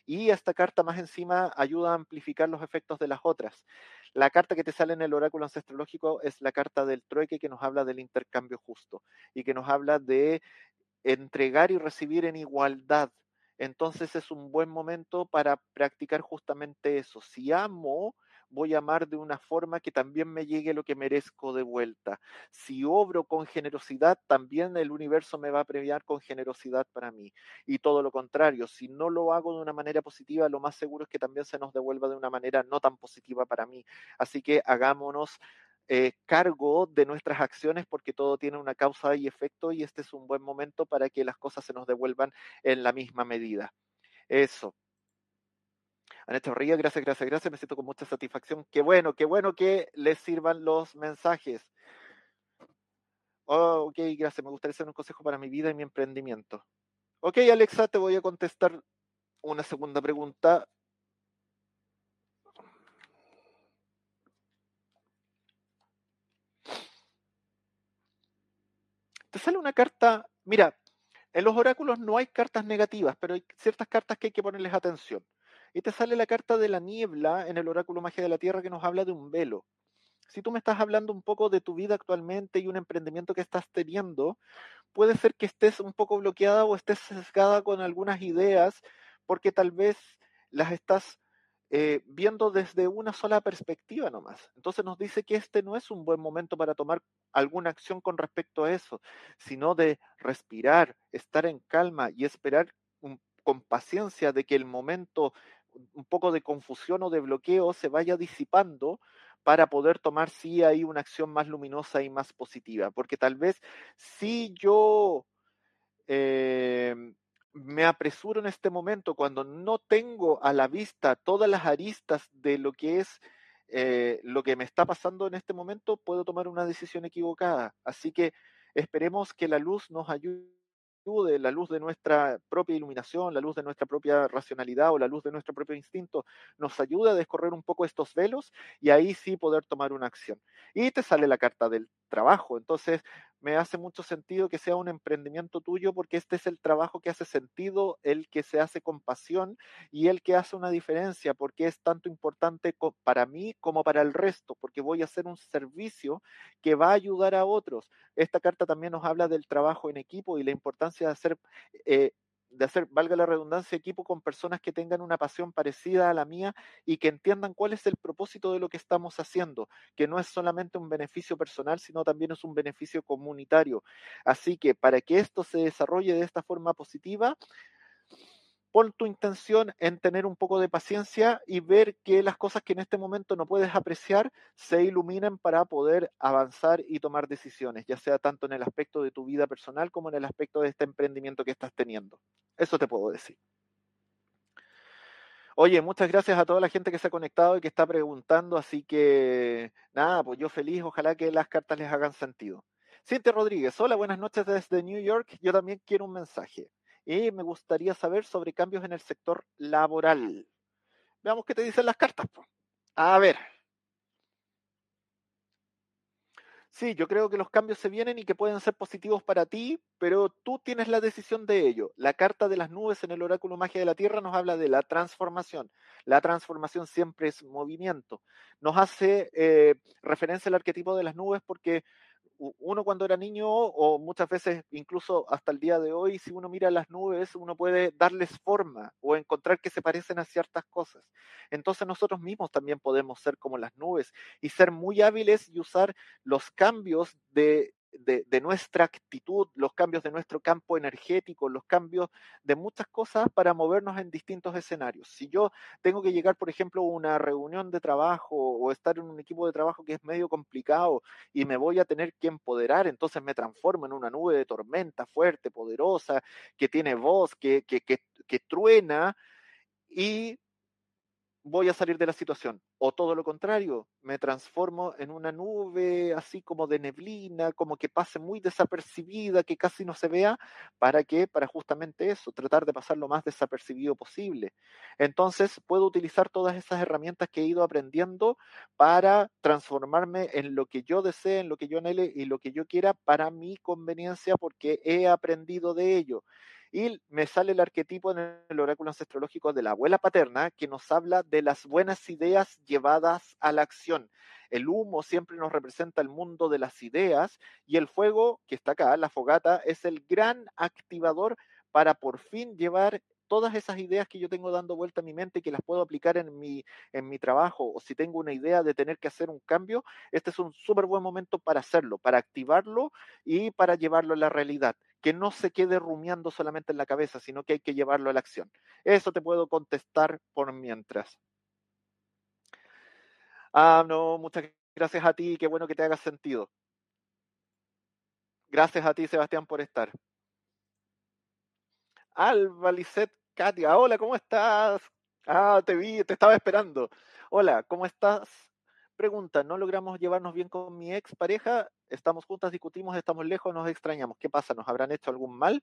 A: Y esta carta más encima ayuda a amplificar los efectos de las otras. La carta que te sale en el oráculo ancestrológico es la carta del trueque que nos habla del intercambio justo y que nos habla de entregar y recibir en igualdad. Entonces es un buen momento para practicar justamente eso. Si amo, voy a amar de una forma que también me llegue lo que merezco de vuelta. Si obro con generosidad, también el universo me va a premiar con generosidad para mí. Y todo lo contrario, si no lo hago de una manera positiva, lo más seguro es que también se nos devuelva de una manera no tan positiva para mí. Así que hagámonos eh, cargo de nuestras acciones porque todo tiene una causa y efecto y este es un buen momento para que las cosas se nos devuelvan en la misma medida. Eso. Aneta Ríos, gracias, gracias, gracias. Me siento con mucha satisfacción. Qué bueno, qué bueno que les sirvan los mensajes. Oh, ok, gracias. Me gustaría hacer un consejo para mi vida y mi emprendimiento. Ok, Alexa, te voy a contestar una segunda pregunta. Te sale una carta, mira, en los oráculos no hay cartas negativas, pero hay ciertas cartas que hay que ponerles atención. Y te sale la carta de la niebla en el oráculo magia de la tierra que nos habla de un velo. Si tú me estás hablando un poco de tu vida actualmente y un emprendimiento que estás teniendo, puede ser que estés un poco bloqueada o estés sesgada con algunas ideas porque tal vez las estás eh, viendo desde una sola perspectiva nomás. Entonces nos dice que este no es un buen momento para tomar alguna acción con respecto a eso, sino de respirar, estar en calma y esperar con paciencia de que el momento un poco de confusión o de bloqueo se vaya disipando para poder tomar sí ahí una acción más luminosa y más positiva. Porque tal vez si yo em, me apresuro en este momento cuando no tengo a la vista todas las aristas de lo que es eh, lo que me está pasando en este momento, puedo tomar una decisión equivocada. Así que esperemos que la luz nos ayude ayude, la luz de nuestra propia iluminación, la luz de nuestra propia racionalidad o la luz de nuestro propio instinto, nos ayude a descorrer un poco estos velos y ahí sí poder tomar una acción. Y te sale la carta del trabajo. Entonces, me hace mucho sentido que sea un emprendimiento tuyo porque este es el trabajo que hace sentido, el que se hace con pasión y el que hace una diferencia porque es tanto importante para mí como para el resto, porque voy a hacer un servicio que va a ayudar a otros. Esta carta también nos habla del trabajo en equipo y la importancia de hacer eh, de hacer, valga la redundancia, equipo con personas que tengan una pasión parecida a la mía y que entiendan cuál es el propósito de lo que estamos haciendo, que no es solamente un beneficio personal, sino también es un beneficio comunitario. Así que para que esto se desarrolle de esta forma positiva, pon tu intención en tener un poco de paciencia y ver que las cosas que en este momento no puedes apreciar se iluminen para poder avanzar y tomar decisiones, ya sea tanto en el aspecto de tu vida personal como en el aspecto de este emprendimiento que estás teniendo. Eso te puedo decir. Oye, muchas gracias a toda la gente que se ha conectado y que está preguntando, así que nada, pues yo feliz, ojalá que las cartas les hagan sentido. Cintia Rodríguez, hola, buenas noches desde New York. Yo también quiero un mensaje y me gustaría saber sobre cambios en el sector laboral. Veamos qué te dicen las cartas. A ver. Sí, yo creo que los cambios se vienen y que pueden ser positivos para ti, pero tú tienes la decisión de ello. La carta de las nubes en el oráculo magia de la Tierra nos habla de la transformación. La transformación siempre es movimiento. Nos hace eh, referencia al arquetipo de las nubes porque uno cuando era niño o muchas veces incluso hasta el día de hoy, si uno mira las nubes, uno puede darles forma o encontrar que se parecen a ciertas cosas. Entonces nosotros mismos también podemos ser como las nubes y ser muy hábiles y usar los cambios de de, nuestra actitud, los cambios de nuestro campo energético, los cambios de muchas cosas para movernos en distintos escenarios. Si yo tengo que llegar, por ejemplo, a una reunión de trabajo o estar en un equipo de trabajo que es medio complicado y me voy a tener que empoderar, entonces me transformo en una nube de tormenta fuerte, poderosa, que tiene voz, que, que, que, que truena y voy a salir de la situación. O todo lo contrario, me transformo en una nube así como de neblina, como que pase muy desapercibida, que casi no se vea. ¿Para qué? Para justamente eso, tratar de pasar lo más desapercibido posible. Entonces, puedo utilizar todas esas herramientas que he ido aprendiendo para transformarme en lo que yo desee, en lo que yo anhele y lo que yo quiera para mi conveniencia, porque he aprendido de ello. Y me sale el arquetipo en el oráculo ancestrológico de la abuela paterna que nos habla de las buenas ideas llevadas a la acción. El humo siempre nos representa el mundo de las ideas y el fuego, que está acá, la fogata, es el gran activador para por fin llevar todas esas ideas que yo tengo dando vuelta a mi mente y que las puedo aplicar en mi, en mi trabajo, o si tengo una idea de tener que hacer un cambio, este es un súper buen momento para hacerlo, para activarlo y para llevarlo a la realidad. Que no se quede rumiando solamente en la cabeza, sino que hay que llevarlo a la acción. Eso te puedo contestar por mientras. Ah, no, muchas gracias a ti, qué bueno que te haga sentido. Gracias a ti, Sebastián, por estar. Alba Lisset Katia, hola, ¿cómo estás? Ah, te vi, te estaba esperando. Hola, ¿cómo estás? Pregunta, ¿no logramos llevarnos bien con mi ex pareja? Estamos juntas, discutimos, estamos lejos, nos extrañamos. ¿Qué pasa? ¿Nos habrán hecho algún mal?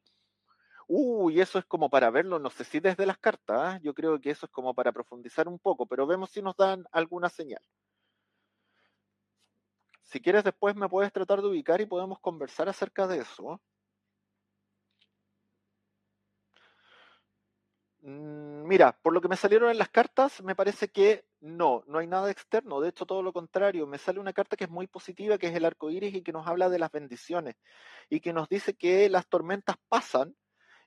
A: Uy, eso es como para verlo, no sé si desde las cartas, ¿ah? yo creo que eso es como para profundizar un poco, pero vemos si nos dan alguna señal. Si quieres después me puedes tratar de ubicar y podemos conversar acerca de eso. Mm, mira, por lo que me salieron en las cartas, me parece que no, no hay nada externo. De hecho, todo lo contrario. Me sale una carta que es muy positiva, que es el arco iris y que nos habla de las bendiciones y que nos dice que las tormentas pasan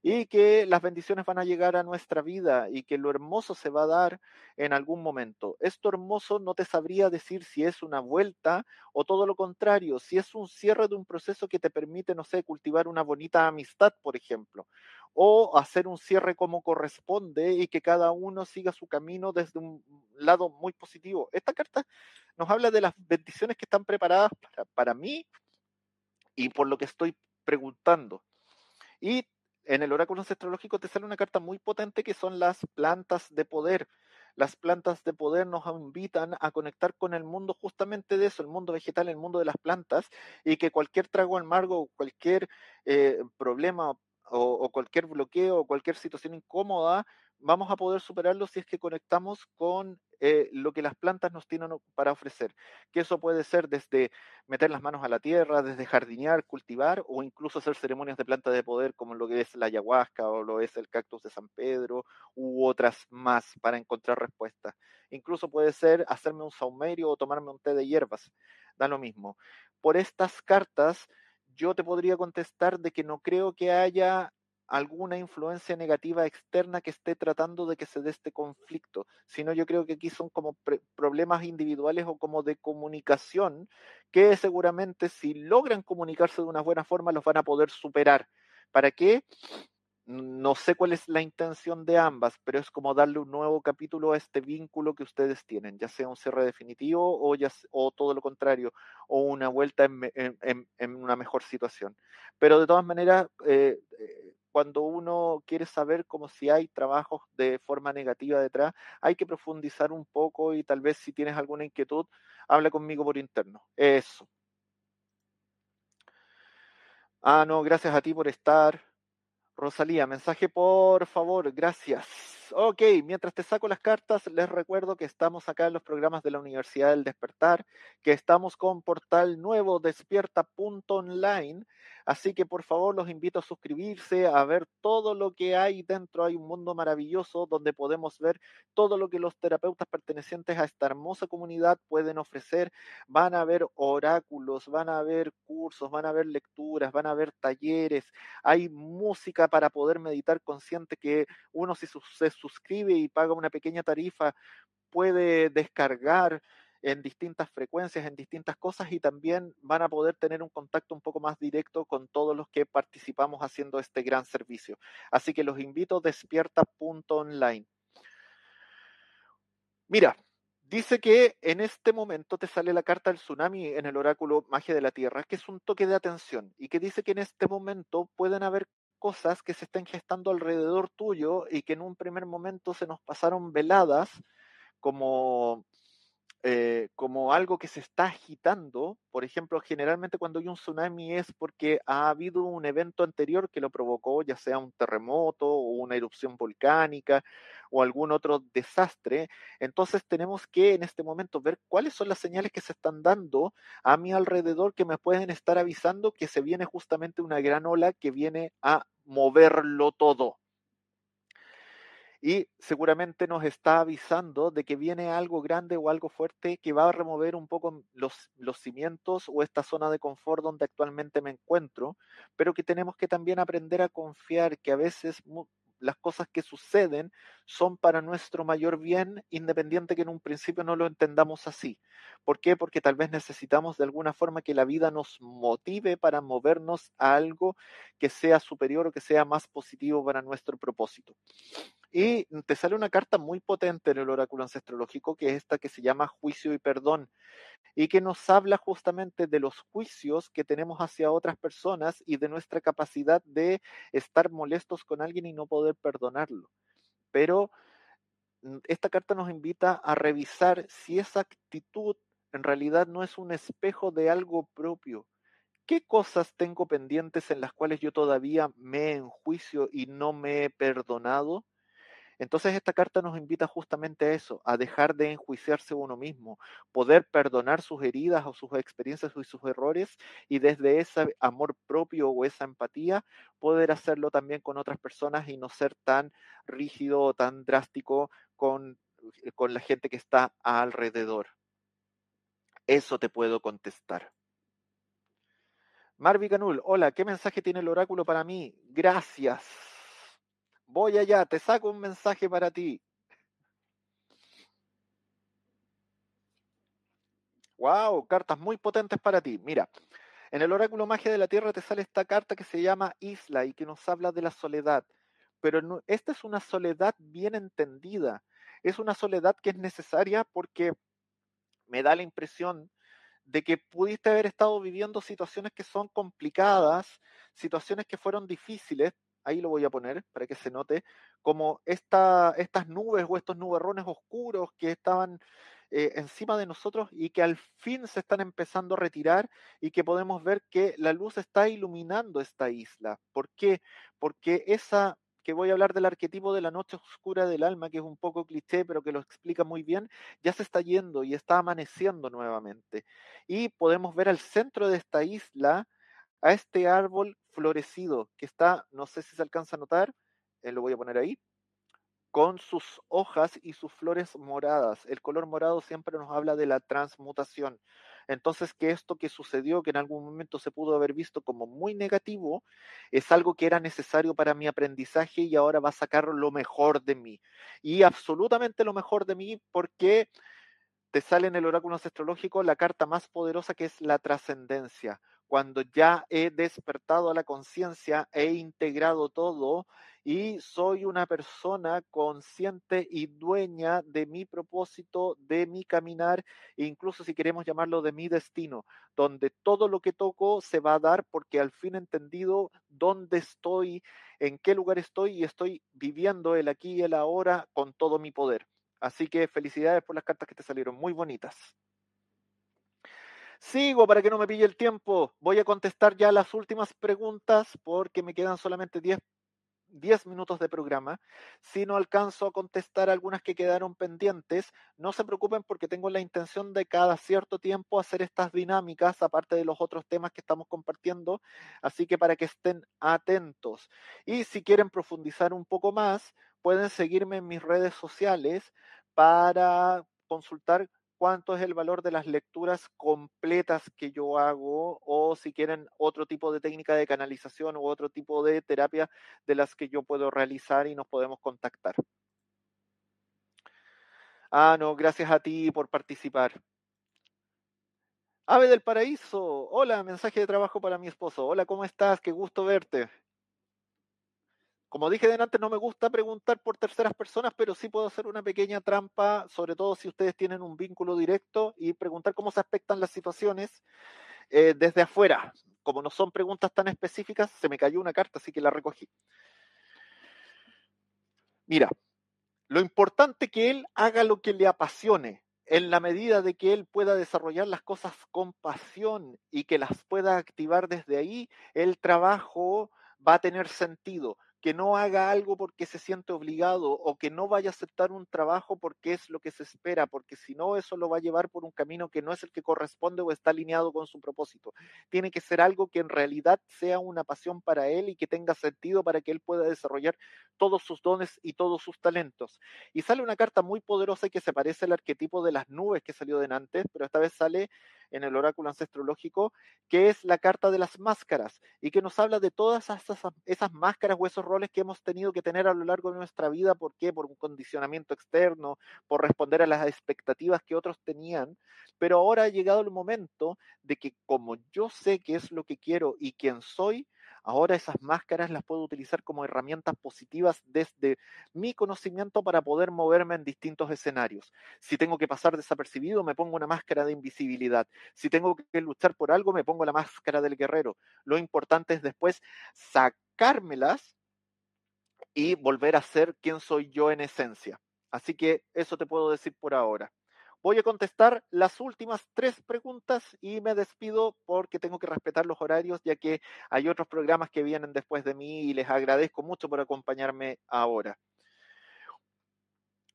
A: y que las bendiciones van a llegar a nuestra vida y que lo hermoso se va a dar en algún momento. Esto hermoso no te sabría decir si es una vuelta o todo lo contrario, si es un cierre de un proceso que te permite, no sé, cultivar una bonita amistad, por ejemplo, o hacer un cierre como corresponde y que cada uno siga su camino desde un lado muy positivo. Esta carta nos habla de las bendiciones que están preparadas para, para mí y por lo que estoy preguntando. Y en el oráculo astrológico te sale una carta muy potente que son las plantas de poder. Las plantas de poder nos invitan a conectar con el mundo justamente de eso, el mundo vegetal, el mundo de las plantas, y que cualquier trago amargo, cualquier eh, problema o, cualquier bloqueo o cualquier situación incómoda, vamos a poder superarlo si es que conectamos con eh, lo que las plantas nos tienen para ofrecer. Que eso puede ser desde meter las manos a la tierra, desde jardinear, cultivar o incluso hacer ceremonias de planta de poder como lo que es la ayahuasca o lo es el cactus de San Pedro u otras más para encontrar respuestas. Incluso puede ser hacerme un saumerio o tomarme un té de hierbas. Da lo mismo. Por estas cartas yo te podría contestar de que no creo que haya alguna influencia negativa externa que esté tratando de que se dé este conflicto, sino yo creo que aquí son como problemas individuales o como de comunicación que seguramente si logran comunicarse de una buena forma los van a poder superar. ¿Para qué? No sé cuál es la intención de ambas, pero es como darle un nuevo capítulo a este vínculo que ustedes tienen, ya sea un cierre definitivo o, ya, o todo lo contrario, o una vuelta en, una mejor situación. Pero de todas maneras, eh, eh, cuando uno quiere saber como si hay trabajos de forma negativa detrás, hay que profundizar un poco y tal vez si tienes alguna inquietud, habla conmigo por interno. Eso. Ah, no, gracias a ti por estar. Rosalía, mensaje por favor, gracias. Ok, mientras te saco las cartas, les recuerdo que estamos acá en los programas de la Universidad del Despertar, que estamos con portal nuevo despierta.online Así que por favor los invito a suscribirse, a ver todo lo que hay dentro. Hay un mundo maravilloso donde podemos ver todo lo que los terapeutas pertenecientes a esta hermosa comunidad pueden ofrecer. Van a haber oráculos, van a haber cursos, van a haber lecturas, van a haber talleres. Hay música para poder meditar consciente que uno si se suscribe y paga una pequeña tarifa puede descargar en distintas frecuencias, en distintas cosas y también van a poder tener un contacto un poco más directo con todos los que participamos haciendo este gran servicio. Así que los invito a despierta.online. Mira, dice que en este momento te sale la carta del tsunami en el oráculo Magia de la Tierra, que es un toque de atención y que dice que en este momento pueden haber cosas que se estén gestando alrededor tuyo y que en un primer momento se nos pasaron veladas como eh, como algo que se está agitando. Por ejemplo, generalmente cuando hay un tsunami es porque ha habido un evento anterior que lo provocó, ya sea un terremoto o una erupción volcánica o algún otro desastre. Entonces tenemos que en este momento ver cuáles son las señales que se están dando a mi alrededor que me pueden estar avisando que se viene justamente una gran ola que viene a moverlo todo y seguramente nos está avisando de que viene algo grande o algo fuerte que va a remover un poco los, los cimientos o esta zona de confort donde actualmente me encuentro, pero que tenemos que también aprender a confiar que a veces las cosas que suceden son para nuestro mayor bien, independiente que en un principio no lo entendamos así. ¿Por qué? Porque tal vez necesitamos de alguna forma que la vida nos motive para movernos a algo que sea superior o que sea más positivo para nuestro propósito. Y te sale una carta muy potente en el oráculo ancestrológico, que es esta que se llama juicio y perdón, y que nos habla justamente de los juicios que tenemos hacia otras personas y de nuestra capacidad de estar molestos con alguien y no poder perdonarlo. Pero mm, esta carta nos invita a revisar si esa actitud en realidad no es un espejo de algo propio. ¿Qué cosas tengo pendientes en las cuales yo todavía me enjuicio y no me he perdonado? Entonces esta carta nos invita justamente a eso, a dejar de enjuiciarse uno mismo, poder perdonar sus heridas o sus experiencias y sus errores y desde ese amor propio o esa empatía poder hacerlo también con otras personas y no ser tan rígido o tan drástico con, eh, con la gente que está alrededor. Eso te puedo contestar. Marvi Canul, hola, ¿qué mensaje tiene el oráculo para mí? Gracias. Voy allá, te saco un mensaje para ti. Wow, cartas muy potentes para ti. Mira, en el oráculo magia de la Tierra te sale esta carta que se llama Isla y que nos habla de la soledad. Pero esta es una soledad bien entendida. Es una soledad que es necesaria porque me da la impresión de que pudiste haber estado viviendo situaciones que son complicadas, situaciones que fueron difíciles, ahí lo voy a poner para que se note, como esta, estas nubes o estos nubarrones oscuros que estaban eh, encima de nosotros y que al fin se están empezando a retirar y que podemos ver que la luz está iluminando esta isla. ¿Por qué? Porque esa que voy a hablar del arquetipo de la noche oscura del alma, que es un poco cliché, pero que lo explica muy bien, ya se está yendo y está amaneciendo nuevamente. Y podemos ver al centro de esta isla a este árbol florecido que está, no sé si se alcanza a notar, eh, lo voy a poner ahí, con sus hojas y sus flores moradas. El color morado siempre nos habla de la transmutación. Entonces, que esto que sucedió, que en algún momento se pudo haber visto como muy negativo, es algo que era necesario para mi aprendizaje y ahora va a sacar lo mejor de mí. Y absolutamente lo mejor de mí porque te sale en el oráculo astrológico la carta más poderosa que es la trascendencia. Cuando ya he despertado a la conciencia, he integrado todo y soy una persona consciente y dueña de mi propósito, de mi caminar, incluso si queremos llamarlo de mi destino, donde todo lo que toco se va a dar porque al fin he entendido dónde estoy, en qué lugar estoy y estoy viviendo el aquí y el ahora con todo mi poder. Así que felicidades por las cartas que te salieron muy bonitas. Sigo para que no me pille el tiempo. Voy a contestar ya las últimas preguntas porque me quedan solamente 10 10 minutos de programa. Si no alcanzo a contestar algunas que quedaron pendientes, no se preocupen porque tengo la intención de cada cierto tiempo hacer estas dinámicas, aparte de los otros temas que estamos compartiendo. Así que para que estén atentos. Y si quieren profundizar un poco más, pueden seguirme en mis redes sociales para consultar cuánto es el valor de las lecturas completas que yo hago o si quieren otro tipo de técnica de canalización u otro tipo de terapia de las que yo puedo realizar y nos podemos contactar. Ah, no, gracias a ti por participar. Ave del Paraíso, hola, mensaje de trabajo para mi esposo. Hola, ¿cómo estás? Qué gusto verte. Como dije delante, no me gusta preguntar por terceras personas, pero sí puedo hacer una pequeña trampa, sobre todo si ustedes tienen un vínculo directo y preguntar cómo se aspectan las situaciones eh, desde afuera. Como no son preguntas tan específicas, se me cayó una carta, así que la recogí. Mira, lo importante que él haga lo que le apasione, en la medida de que él pueda desarrollar las cosas con pasión y que las pueda activar desde ahí, el trabajo va a tener sentido que no haga algo porque se siente obligado o que no vaya a aceptar un trabajo porque es lo que se espera, porque si no, eso lo va a llevar por un camino que no es el que corresponde o está alineado con su propósito. Tiene que ser algo que en realidad sea una pasión para él y que tenga sentido para que él pueda desarrollar todos sus dones y todos sus talentos. Y sale una carta muy poderosa que se parece al arquetipo de las nubes que salió de antes, pero esta vez sale en el oráculo ancestrológico, que es la carta de las máscaras y que nos habla de todas esas, esas máscaras o esos roles que hemos tenido que tener a lo largo de nuestra vida. ¿Por qué? Por un condicionamiento externo, por responder a las expectativas que otros tenían. Pero ahora ha llegado el momento de que como yo sé qué es lo que quiero y quién soy, Ahora esas máscaras las puedo utilizar como herramientas positivas desde mi conocimiento para poder moverme en distintos escenarios. Si tengo que pasar desapercibido, me pongo una máscara de invisibilidad. Si tengo que luchar por algo, me pongo la máscara del guerrero. Lo importante es después sacármelas y volver a ser quien soy yo en esencia. Así que eso te puedo decir por ahora. Voy a contestar las últimas tres preguntas y me despido porque tengo que respetar los horarios ya que hay otros programas que vienen después de mí y les agradezco mucho por acompañarme ahora.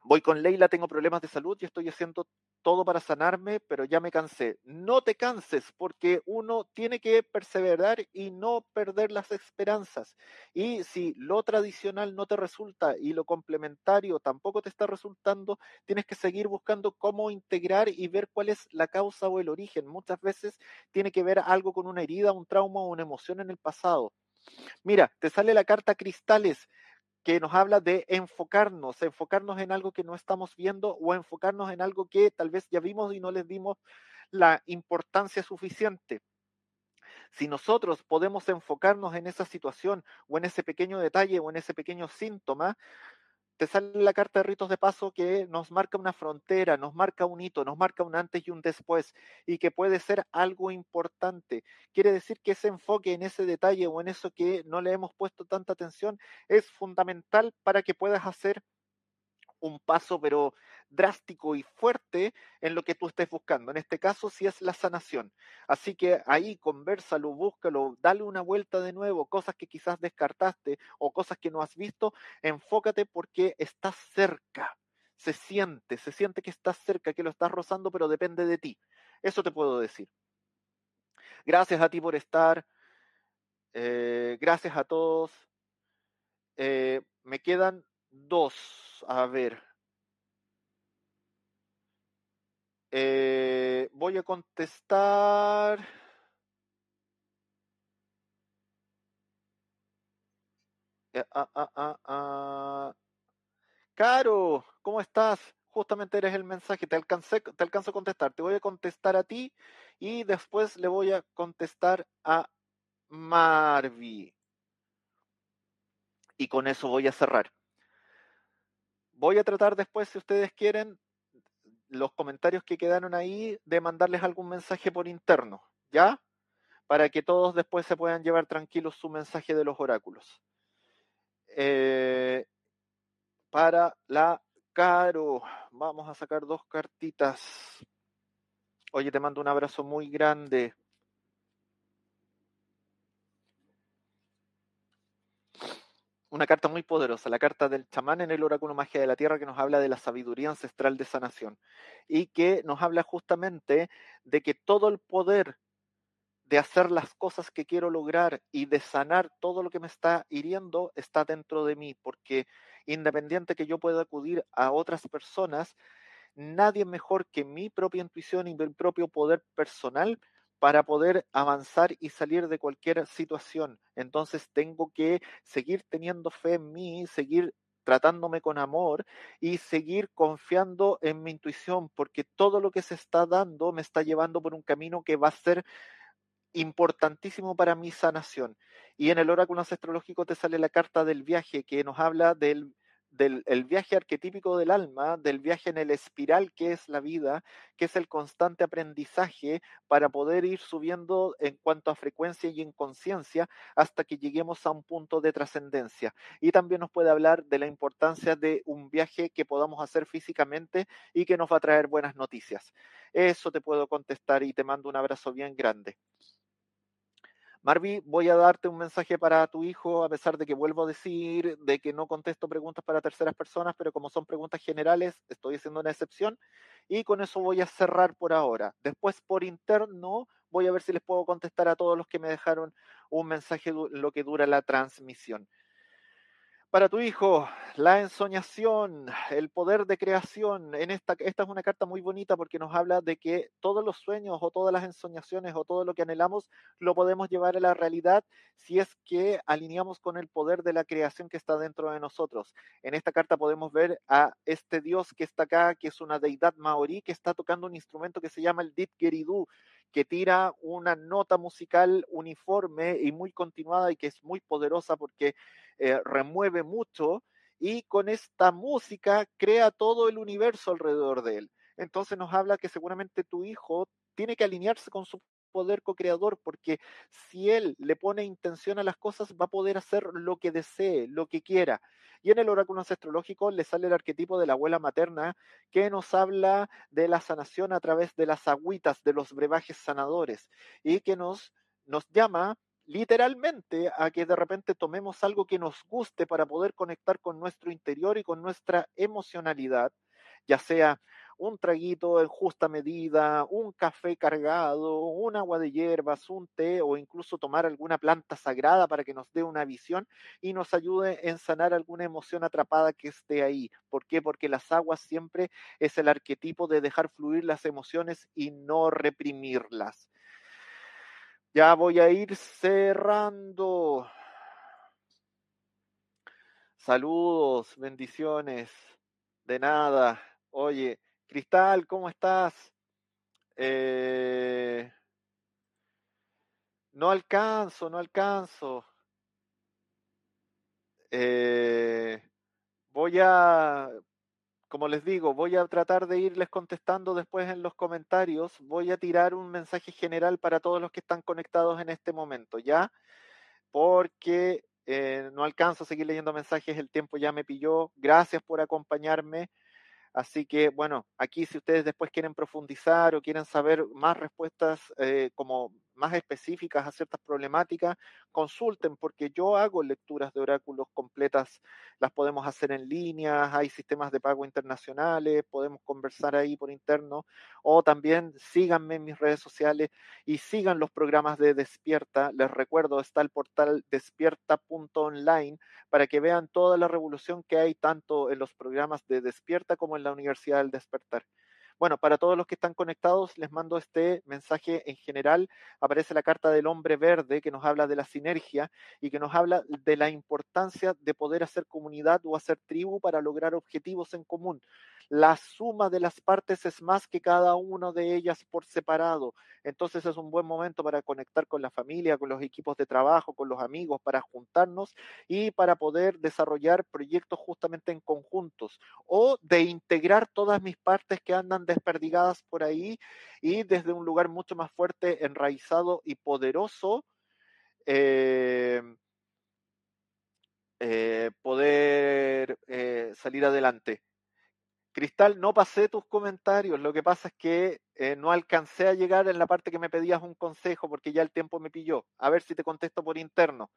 A: Voy con Leila, tengo problemas de salud y estoy haciendo todo para sanarme, pero ya me cansé. No te canses porque uno tiene que perseverar y no perder las esperanzas. Y si lo tradicional no te resulta y lo complementario tampoco te está resultando, tienes que seguir buscando cómo integrar y ver cuál es la causa o el origen. Muchas veces tiene que ver algo con una herida, un trauma o una emoción en el pasado. Mira, te sale la carta cristales que nos habla de enfocarnos, enfocarnos en algo que no estamos viendo o enfocarnos en algo que tal vez ya vimos y no les dimos la importancia suficiente. Si nosotros podemos enfocarnos en esa situación o en ese pequeño detalle o en ese pequeño síntoma, te sale la carta de ritos de paso que nos marca una frontera, nos marca un hito, nos marca un antes y un después, y que puede ser algo importante. Quiere decir que ese enfoque en ese detalle o en eso que no le hemos puesto tanta atención es fundamental para que puedas hacer un paso, pero drástico y fuerte en lo que tú estés buscando. En este caso, sí es la sanación. Así que ahí conversalo, búscalo, dale una vuelta de nuevo, cosas que quizás descartaste o cosas que no has visto, enfócate porque estás cerca. Se siente, se siente que estás cerca, que lo estás rozando, pero depende de ti. Eso te puedo decir. Gracias a ti por estar. Eh, gracias a todos. Eh, me quedan dos. A ver. Eh, voy a contestar. Ah, ah, ah, Caro, ¿cómo estás? Justamente eres el mensaje, te alcancé, te alcanzo a contestar. Te voy a contestar a ti y después le voy a contestar a Marvi. Y con eso voy a cerrar. Voy a tratar después, si ustedes quieren, los comentarios que quedaron ahí, de mandarles algún mensaje por interno, ¿ya? Para que todos después se puedan llevar tranquilos su mensaje de los oráculos. Eh, para la Caro, vamos a sacar dos cartitas. Oye, te mando un abrazo muy grande. Una carta muy poderosa, la carta del chamán en el oráculo magia de la tierra que nos habla de la sabiduría ancestral de sanación y que nos habla justamente de que todo el poder de hacer las cosas que quiero lograr y de sanar todo lo que me está hiriendo está dentro de mí, porque independiente que yo pueda acudir a otras personas, nadie mejor que mi propia intuición y mi propio poder personal para poder avanzar y salir de cualquier situación. Entonces tengo que seguir teniendo fe en mí, seguir tratándome con amor y seguir confiando en mi intuición, porque todo lo que se está dando me está llevando por un camino que va a ser importantísimo para mi sanación. Y en el oráculo astrológico te sale la carta del viaje que nos habla del del el viaje arquetípico del alma, del viaje en el espiral que es la vida, que es el constante aprendizaje para poder ir subiendo en cuanto a frecuencia y en conciencia hasta que lleguemos a un punto de trascendencia. Y también nos puede hablar de la importancia de un viaje que podamos hacer físicamente y que nos va a traer buenas noticias. Eso te puedo contestar y te mando un abrazo bien grande. Marvi, voy a darte un mensaje para tu hijo, a pesar de que vuelvo a decir de que no contesto preguntas para terceras personas, pero como son preguntas generales, estoy haciendo una excepción y con eso voy a cerrar por ahora. Después por interno voy a ver si les puedo contestar a todos los que me dejaron un mensaje lo que dura la transmisión. Para tu hijo, la ensoñación, el poder de creación. En esta, esta es una carta muy bonita porque nos habla de que todos los sueños o todas las ensoñaciones o todo lo que anhelamos lo podemos llevar a la realidad si es que alineamos con el poder de la creación que está dentro de nosotros. En esta carta podemos ver a este Dios que está acá, que es una deidad maorí, que está tocando un instrumento que se llama el didgeridoo, que tira una nota musical uniforme y muy continuada y que es muy poderosa porque eh, remueve mucho y con esta música crea todo el universo alrededor de él. Entonces nos habla que seguramente tu hijo tiene que alinearse con su poder co-creador, porque si él le pone intención a las cosas, va a poder hacer lo que desee, lo que quiera. Y en el oráculo ancestrológico le sale el arquetipo de la abuela materna, que nos habla de la sanación a través de las agüitas, de los brebajes sanadores, y que nos, nos llama literalmente a que de repente tomemos algo que nos guste para poder conectar con nuestro interior y con nuestra emocionalidad, ya sea un traguito en justa medida, un café cargado, un agua de hierbas, un té o incluso tomar alguna planta sagrada para que nos dé una visión y nos ayude en sanar alguna emoción atrapada que esté ahí. ¿Por qué? Porque las aguas siempre es el arquetipo de dejar fluir las emociones y no reprimirlas. Ya voy a ir cerrando. Saludos, bendiciones. De nada. Oye, Cristal, ¿cómo estás? Eh, no alcanzo, no alcanzo. Eh, voy a, como les digo, voy a tratar de irles contestando después en los comentarios. Voy a tirar un mensaje general para todos los que están conectados en este momento, ¿ya? Porque Eh, no alcanzo a seguir leyendo mensajes, el tiempo ya me pilló. Gracias por acompañarme. Así que, bueno, aquí si ustedes después quieren profundizar o quieren saber más respuestas eh, como más específicas a ciertas problemáticas, consulten porque yo hago lecturas de oráculos completas, las podemos hacer en línea, hay sistemas de pago internacionales, podemos conversar ahí por interno o también síganme en mis redes sociales y sigan los programas de Despierta. Les recuerdo, está el portal despierta.online para que vean toda la revolución que hay tanto en los programas de Despierta como en la Universidad del Despertar. Bueno, para todos los que están conectados, les mando este mensaje en general. Aparece la carta del hombre verde que nos habla de la sinergia y que nos habla de la importancia de poder hacer comunidad o hacer tribu para lograr objetivos en común. La suma de las partes es más que cada una de ellas por separado. Entonces es un buen momento para conectar con la familia, con los equipos de trabajo, con los amigos, para juntarnos y para poder desarrollar proyectos justamente en conjuntos o de integrar todas mis partes que andan desperdigadas por ahí y desde un lugar mucho más fuerte, enraizado y poderoso. Eh, eh, poder eh, salir adelante. Cristal, no pasé tus comentarios. Lo que pasa es que eh, no alcancé a llegar en la parte que me pedías un consejo porque ya el tiempo me pilló. A ver si te contesto por interno.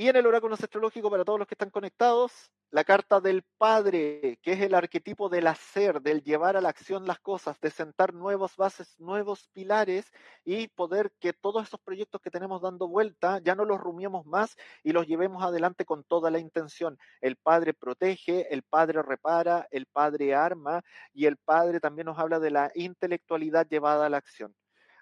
A: Y en el oráculo astrológico, para todos los que están conectados, la carta del Padre, que es el arquetipo del hacer, del llevar a la acción las cosas, de sentar nuevas bases, nuevos pilares y poder que todos esos proyectos que tenemos dando vuelta ya no los rumiemos más y los llevemos adelante con toda la intención. El Padre protege, el Padre repara, el Padre arma y el Padre también nos habla de la intelectualidad llevada a la acción.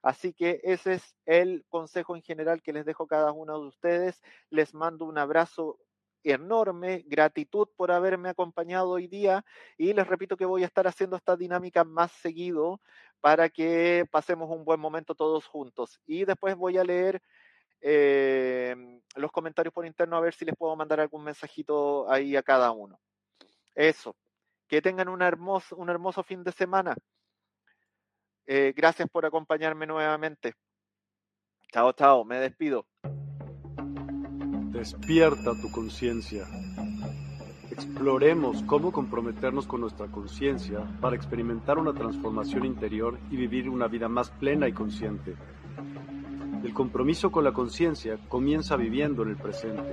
A: Así que ese es el consejo en general que les dejo a cada uno de ustedes. Les mando un abrazo enorme, gratitud por haberme acompañado hoy día y les repito que voy a estar haciendo esta dinámica más seguido para que pasemos un buen momento todos juntos. Y después voy a leer eh, los comentarios por interno a ver si les puedo mandar algún mensajito ahí a cada uno. Eso, que tengan un hermoso, un hermoso fin de semana. Eh, gracias por acompañarme nuevamente. Chao, chao, me despido.
B: Despierta tu conciencia. Exploremos cómo comprometernos con nuestra conciencia para experimentar una transformación interior y vivir una vida más plena y consciente. El compromiso con la conciencia comienza viviendo en el presente.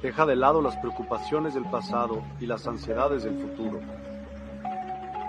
B: Deja de lado las preocupaciones del pasado y las ansiedades del futuro